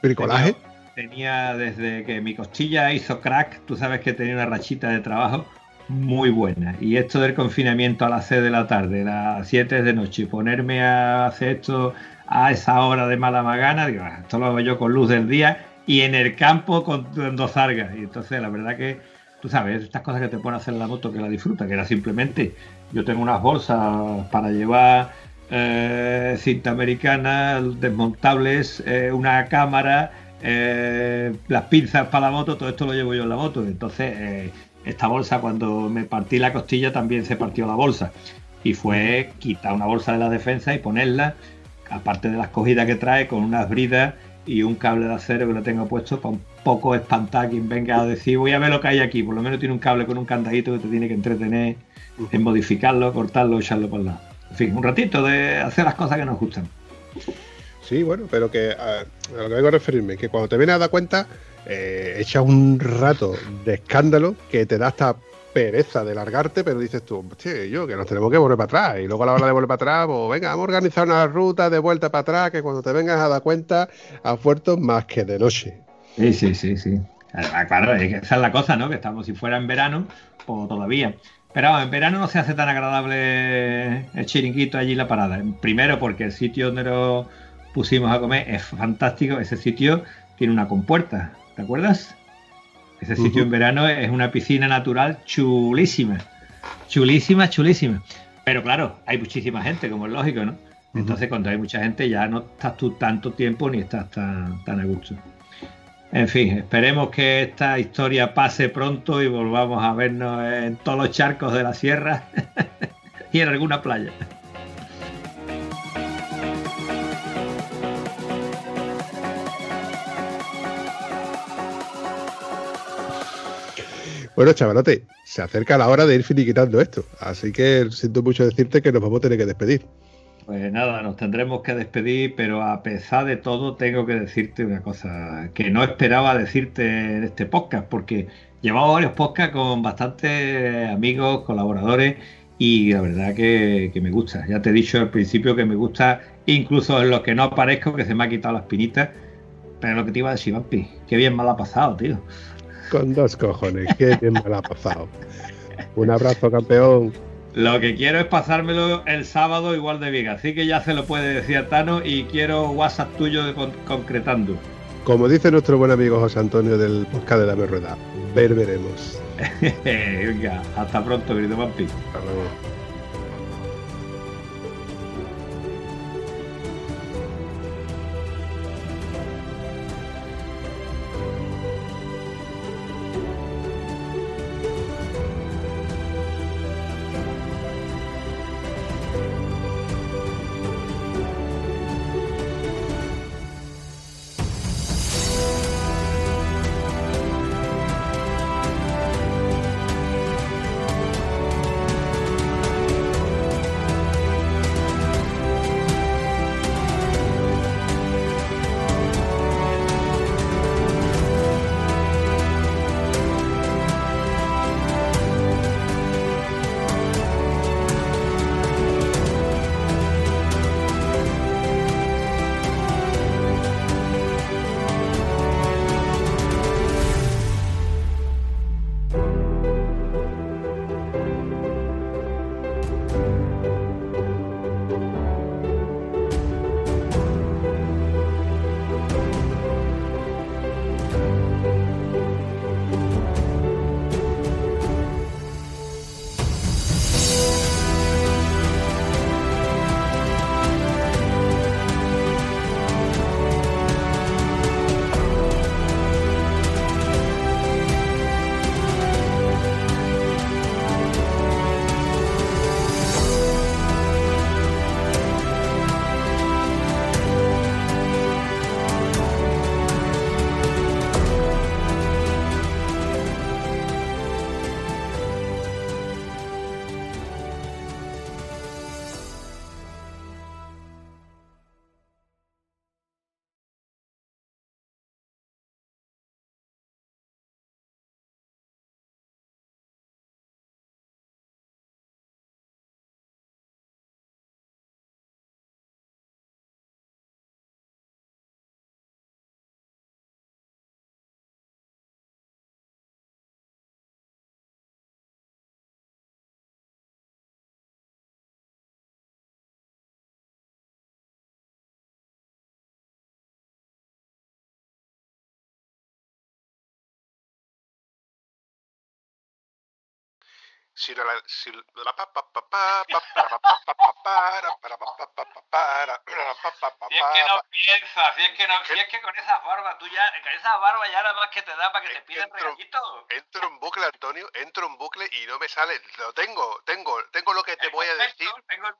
bricolaje. Tenía desde que mi costilla hizo crack, tú sabes que tenía una rachita de trabajo muy buena. Y esto del confinamiento a las 6 de la tarde, a las 7 de noche, y ponerme a hacer esto a esa hora de mala magana, digo, "Ah, esto lo hago yo con luz del día y en el campo con dos zargas. Y entonces la verdad que, tú sabes, estas cosas que te a hacer en la moto que la disfruta, que era simplemente, yo tengo unas bolsas para llevar eh, cinta americana, desmontables, eh, una cámara, eh, las pinzas para la moto, todo esto lo llevo yo en la moto. Entonces, esta bolsa, cuando me partí la costilla, también se partió la bolsa. Y fue quitar una bolsa de la defensa y ponerla, aparte de las cogidas que trae, con unas bridas y un cable de acero que lo tengo puesto para un poco espantar a quien venga a decir, voy a ver lo que hay aquí. Por lo menos tiene un cable con un candadito que te tiene que entretener en modificarlo, cortarlo, echarlo por lado. En fin, un ratito de hacer las cosas que nos gustan. Sí, bueno, pero que a, a lo que vengo a referirme, que cuando te vienes a dar cuenta, eh, echas un rato de escándalo que te da hasta pereza de largarte, pero dices tú, che, yo, que nos tenemos que volver para atrás. Y luego a la hora de volver para atrás, pues venga, vamos a organizar una ruta de vuelta para atrás, que cuando te vengas a dar cuenta, has vuelto más que de noche. Sí, sí, sí, sí. Ah, Claro, esa es la cosa, ¿no? Que estamos, si fuera en verano, pues todavía. Pero en verano no se hace tan agradable el chiringuito allí la parada. Primero porque el sitio donde lo pusimos a comer es fantástico. Ese sitio tiene una compuerta, ¿te acuerdas? Ese sitio en verano es una piscina natural chulísima. Chulísima, chulísima. Pero claro, hay muchísima gente, como es lógico, ¿no? Entonces, cuando hay mucha gente, ya no estás tú tanto tiempo ni estás tan, tan a gusto. En fin, esperemos que esta historia pase pronto y volvamos a vernos en todos los charcos de la sierra y en alguna playa. Bueno, chavalote, se acerca la hora de ir finiquitando esto. Así que siento mucho decirte que nos vamos a tener que despedir. Pues nada, nos tendremos que despedir, pero a pesar de todo tengo que decirte una cosa que no esperaba decirte en este podcast, porque llevamos varios podcasts con bastantes amigos, colaboradores, y la verdad que, que me gusta. Ya te he dicho al principio que me gusta, incluso en los que no aparezco, que se me ha quitado las pinitas. Pero lo que te iba a decir, Vampi, qué bien me lo ha pasado, tío. Con dos cojones, qué me la ha pasado. Un abrazo, campeón. Lo que quiero es pasármelo el sábado igual de bien, así que ya se lo puede decir a Tano y quiero WhatsApp tuyo de con- concretando. Como dice nuestro buen amigo José Antonio del podcast de Dame Rueda, ver veremos. Venga, hasta pronto, querido Vampi. Hasta luego. Si la, si la pa pa pa pa pa para pa pa pa para para pa pa pa pa para pa pa pa Si es que no piensas, si es que no, si es que con esas barbas, tú ya, con esas barbas ya nada más que te da para que te Entro- regalitos. Entro en bucle, Antonio, entro en bucle y no me sale. Lo tengo, tengo, tengo lo que te voy a decir,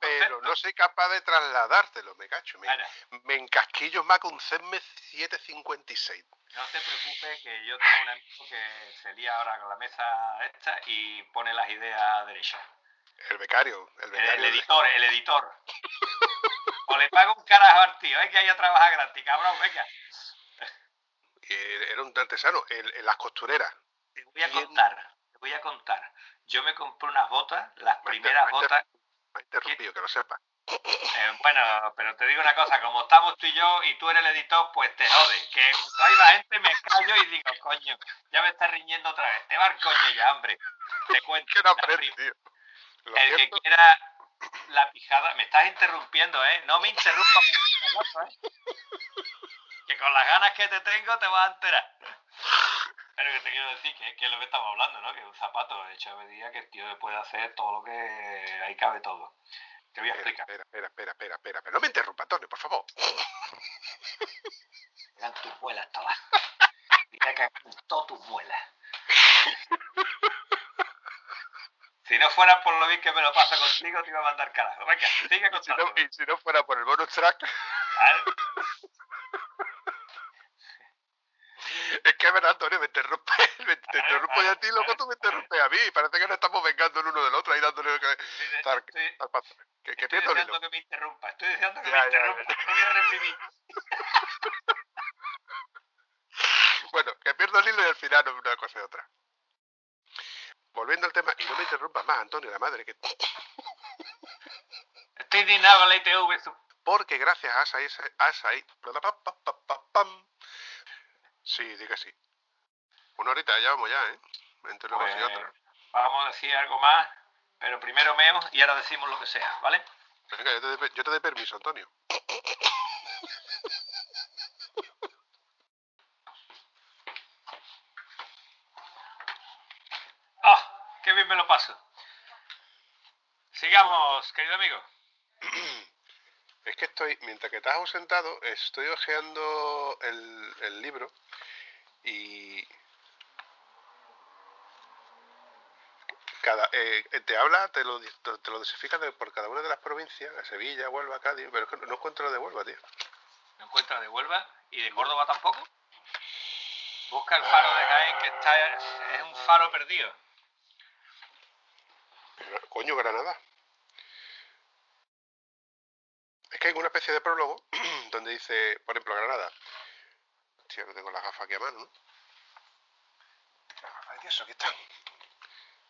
pero no soy capaz de trasladártelo, me cacho. Me, me encasquillo más con CESME 756. No te preocupes que yo tengo un amigo que se lía ahora con la mesa esta y pone las ideas derechas. El becario, el becario. el editor, el editor. O le pago un carajo al tío, hay que ir a trabajar gratis, cabrón, venga. eh, era un artesano, el- en las costureras. Te voy a contar, te voy a contar. Yo me compré unas botas, las primeras botas. Me ha interrumpido, que lo sepa. eh, bueno, pero te digo una cosa, como estamos tú y yo y tú eres el editor, pues te jode. Que cuando hay la gente me callo y digo, coño, ya me estás riñendo otra vez. Te va al coño ya, hombre. Te cuento. No aprende, tío. El que quiera la pijada, me estás interrumpiendo, ¿eh? No me interrumpas ¿eh? Que con las ganas que te tengo te vas a enterar. Pero que te quiero decir que, que es lo que estamos hablando, ¿no? Que un zapato hecho a medida que el tío puede hacer todo lo que ahí cabe todo. Te voy a Espera, explicar. espera, espera, espera, espera, espera. No me interrumpa, Antonio, por favor. Eran tus muelas todas. Y te cagan todas tus muelas. Si no fuera por lo bien que me lo paso contigo, te iba a mandar carajo. Venga, sigue Y si, contando. no, y si no fuera por el bonus track, ¿vale? es que verdad, Antonio, me interrumpe, me, te interrumpo yo a ti, luego tú me interrumpes a mí. Parece que nos estamos vengando el uno del otro ahí dándole que, tar- al paso. Que, que Estoy deseando que me interrumpa, estoy deseando que Ya, me ya, interrumpa, ya. no voy a reprimir. Bueno, que pierdo el hilo y al final una cosa y otra. Volviendo al tema, y no me interrumpas más, Antonio, la madre que... Estoy indignado con la ITV, Porque gracias a esa... A esa pam. Sí, di que sí. Una horita, ya vamos ya, ¿eh? Entre una cosa y Pues, otra. vamos a decir algo más, pero primero meo y ahora decimos lo que sea, ¿vale? Venga, yo te, yo te doy permiso, Antonio. ¡Ah! ¡Qué bien me lo paso! Sigamos, querido amigo. Es que estoy, mientras que estás ausentado, estoy hojeando el, el libro y cada eh, te habla, te lo, te lo dosifica de- por cada una de las provincias, a Sevilla, Huelva, Cádiz, pero es que no, encuentro lo de Huelva, tío. No encuentra de Huelva y de Córdoba tampoco. Busca el faro de Jaén, que está, es un faro perdido. Pero, coño, Granada. Es que hay una especie de prólogo donde dice, por ejemplo, Granada. Hostia, no tengo las gafas aquí a mano, ¿no? Las gafas de aquí están.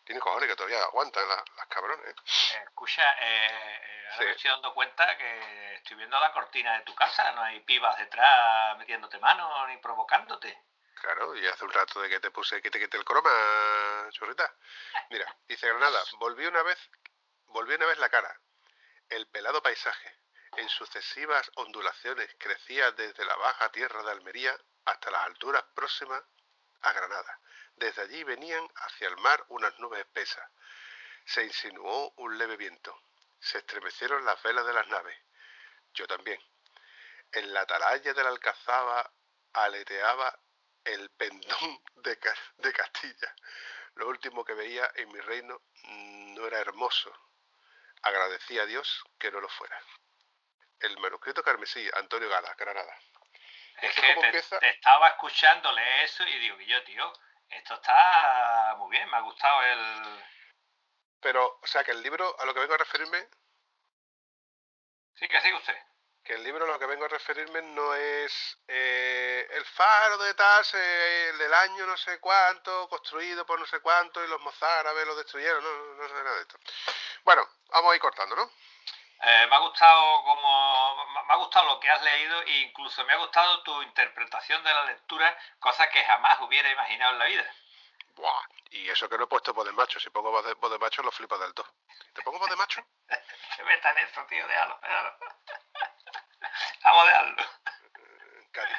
Tiene cojones que todavía aguantan las, las cabrones. ¿eh? Eh, escucha, eh, eh, ahora Sí. me estoy dando cuenta que estoy viendo la cortina de tu casa, no hay pibas detrás metiéndote mano ni provocándote. Claro, y hace un rato de que te puse que te quite el croma, churrita. Mira, dice Granada, volví una vez, volví una vez la cara. El pelado paisaje, en sucesivas ondulaciones, crecía desde la baja tierra de Almería hasta las alturas próximas a Granada. Desde allí venían hacia el mar unas nubes espesas. Se insinuó un leve viento. Se estremecieron las velas de las naves. Yo también. En la atalaya de la alcazaba aleteaba el pendón de, de Castilla. Lo último que veía en mi reino mm, no era hermoso. Agradecí a Dios que no lo fuera. El manuscrito carmesí, Antonio Gala, Granada. Es que te, empieza- te estaba escuchando leer eso y digo, yo, tío, esto está muy bien, me ha gustado el... Pero, o sea, que el libro, a lo que vengo a referirme, Sí, que sigue usted. que el libro a lo que vengo a referirme no es eh, el faro de tal, el del año no sé cuánto, construido por no sé cuánto, y los mozárabes lo destruyeron, no, no, no sé nada de esto. Bueno, vamos a ir cortando, ¿no? Eh, me ha gustado como me ha gustado lo que has leído e incluso me ha gustado tu interpretación de la lectura, cosa que jamás hubiera imaginado en la vida. Buah, y eso que no he puesto voz de macho, si pongo voz de, voz de macho lo flipas del todo. ¿Te pongo voz de macho? Se meta en eso, tío, déjalo, déjalo. Vamos a dejarlo. Cádiz.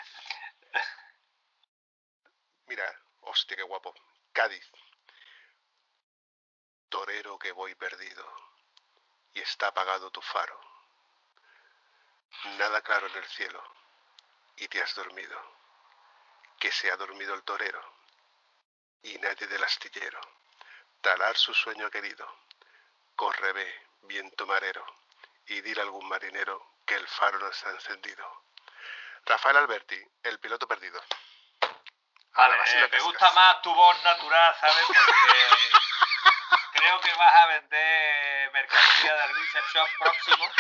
Mira, hostia, qué guapo. Cádiz. Torero que voy perdido. Y está apagado tu faro. Nada claro en el cielo. Y te has dormido. Que se ha dormido el torero. Y nadie del astillero. Talar su sueño querido. Corre, ve, viento marero. Y dile a algún marinero que el faro no está encendido. Rafael Alberti, el piloto perdido. Vale, eh, me gusta más tu voz natural, ¿sabes? Porque creo que vas a vender mercancía de Research Shop próximo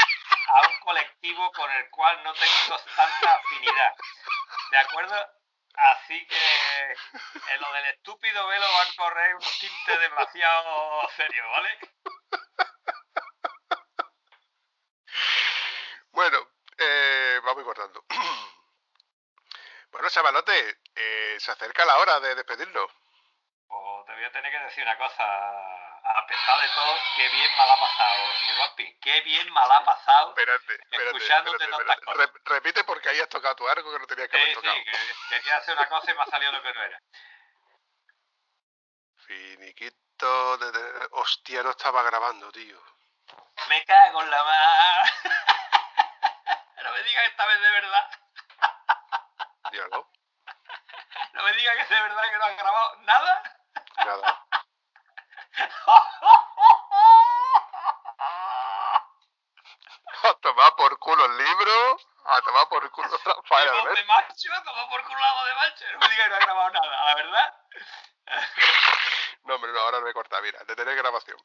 a un colectivo con el cual no tengo tanta afinidad. ¿De acuerdo? Así que en lo del estúpido velo va a correr un tinte demasiado serio, ¿vale? Bueno, eh, vamos cortando. bueno, chavalote, eh, se acerca la hora de despedirnos. Pues te voy a tener que decir una cosa. A pesar de todo, qué bien mal ha pasado, señor Vampi. Qué bien mal ha pasado. Espérate, espérate. Escuchándote espérate, tantas cosas. Rep- repite porque ahí has tocado tu arco que no tenías que haber Sí, tocado. sí, que quería hacer una cosa y me ha salido lo que no era. Finiquito de, de- Hostia, no estaba grabando, tío. Me cago en la mar. No me digas esta vez de verdad. Dígalo. No me digas que es de verdad que no has grabado nada. Nada. A tomar por culo el libro. A tomar por culo Rafael voz de Albert. macho, como por culo la voz de macho. No me digas que no ha grabado nada, la verdad. No, hombre, no, ahora no me corta. Mira, detener grabación.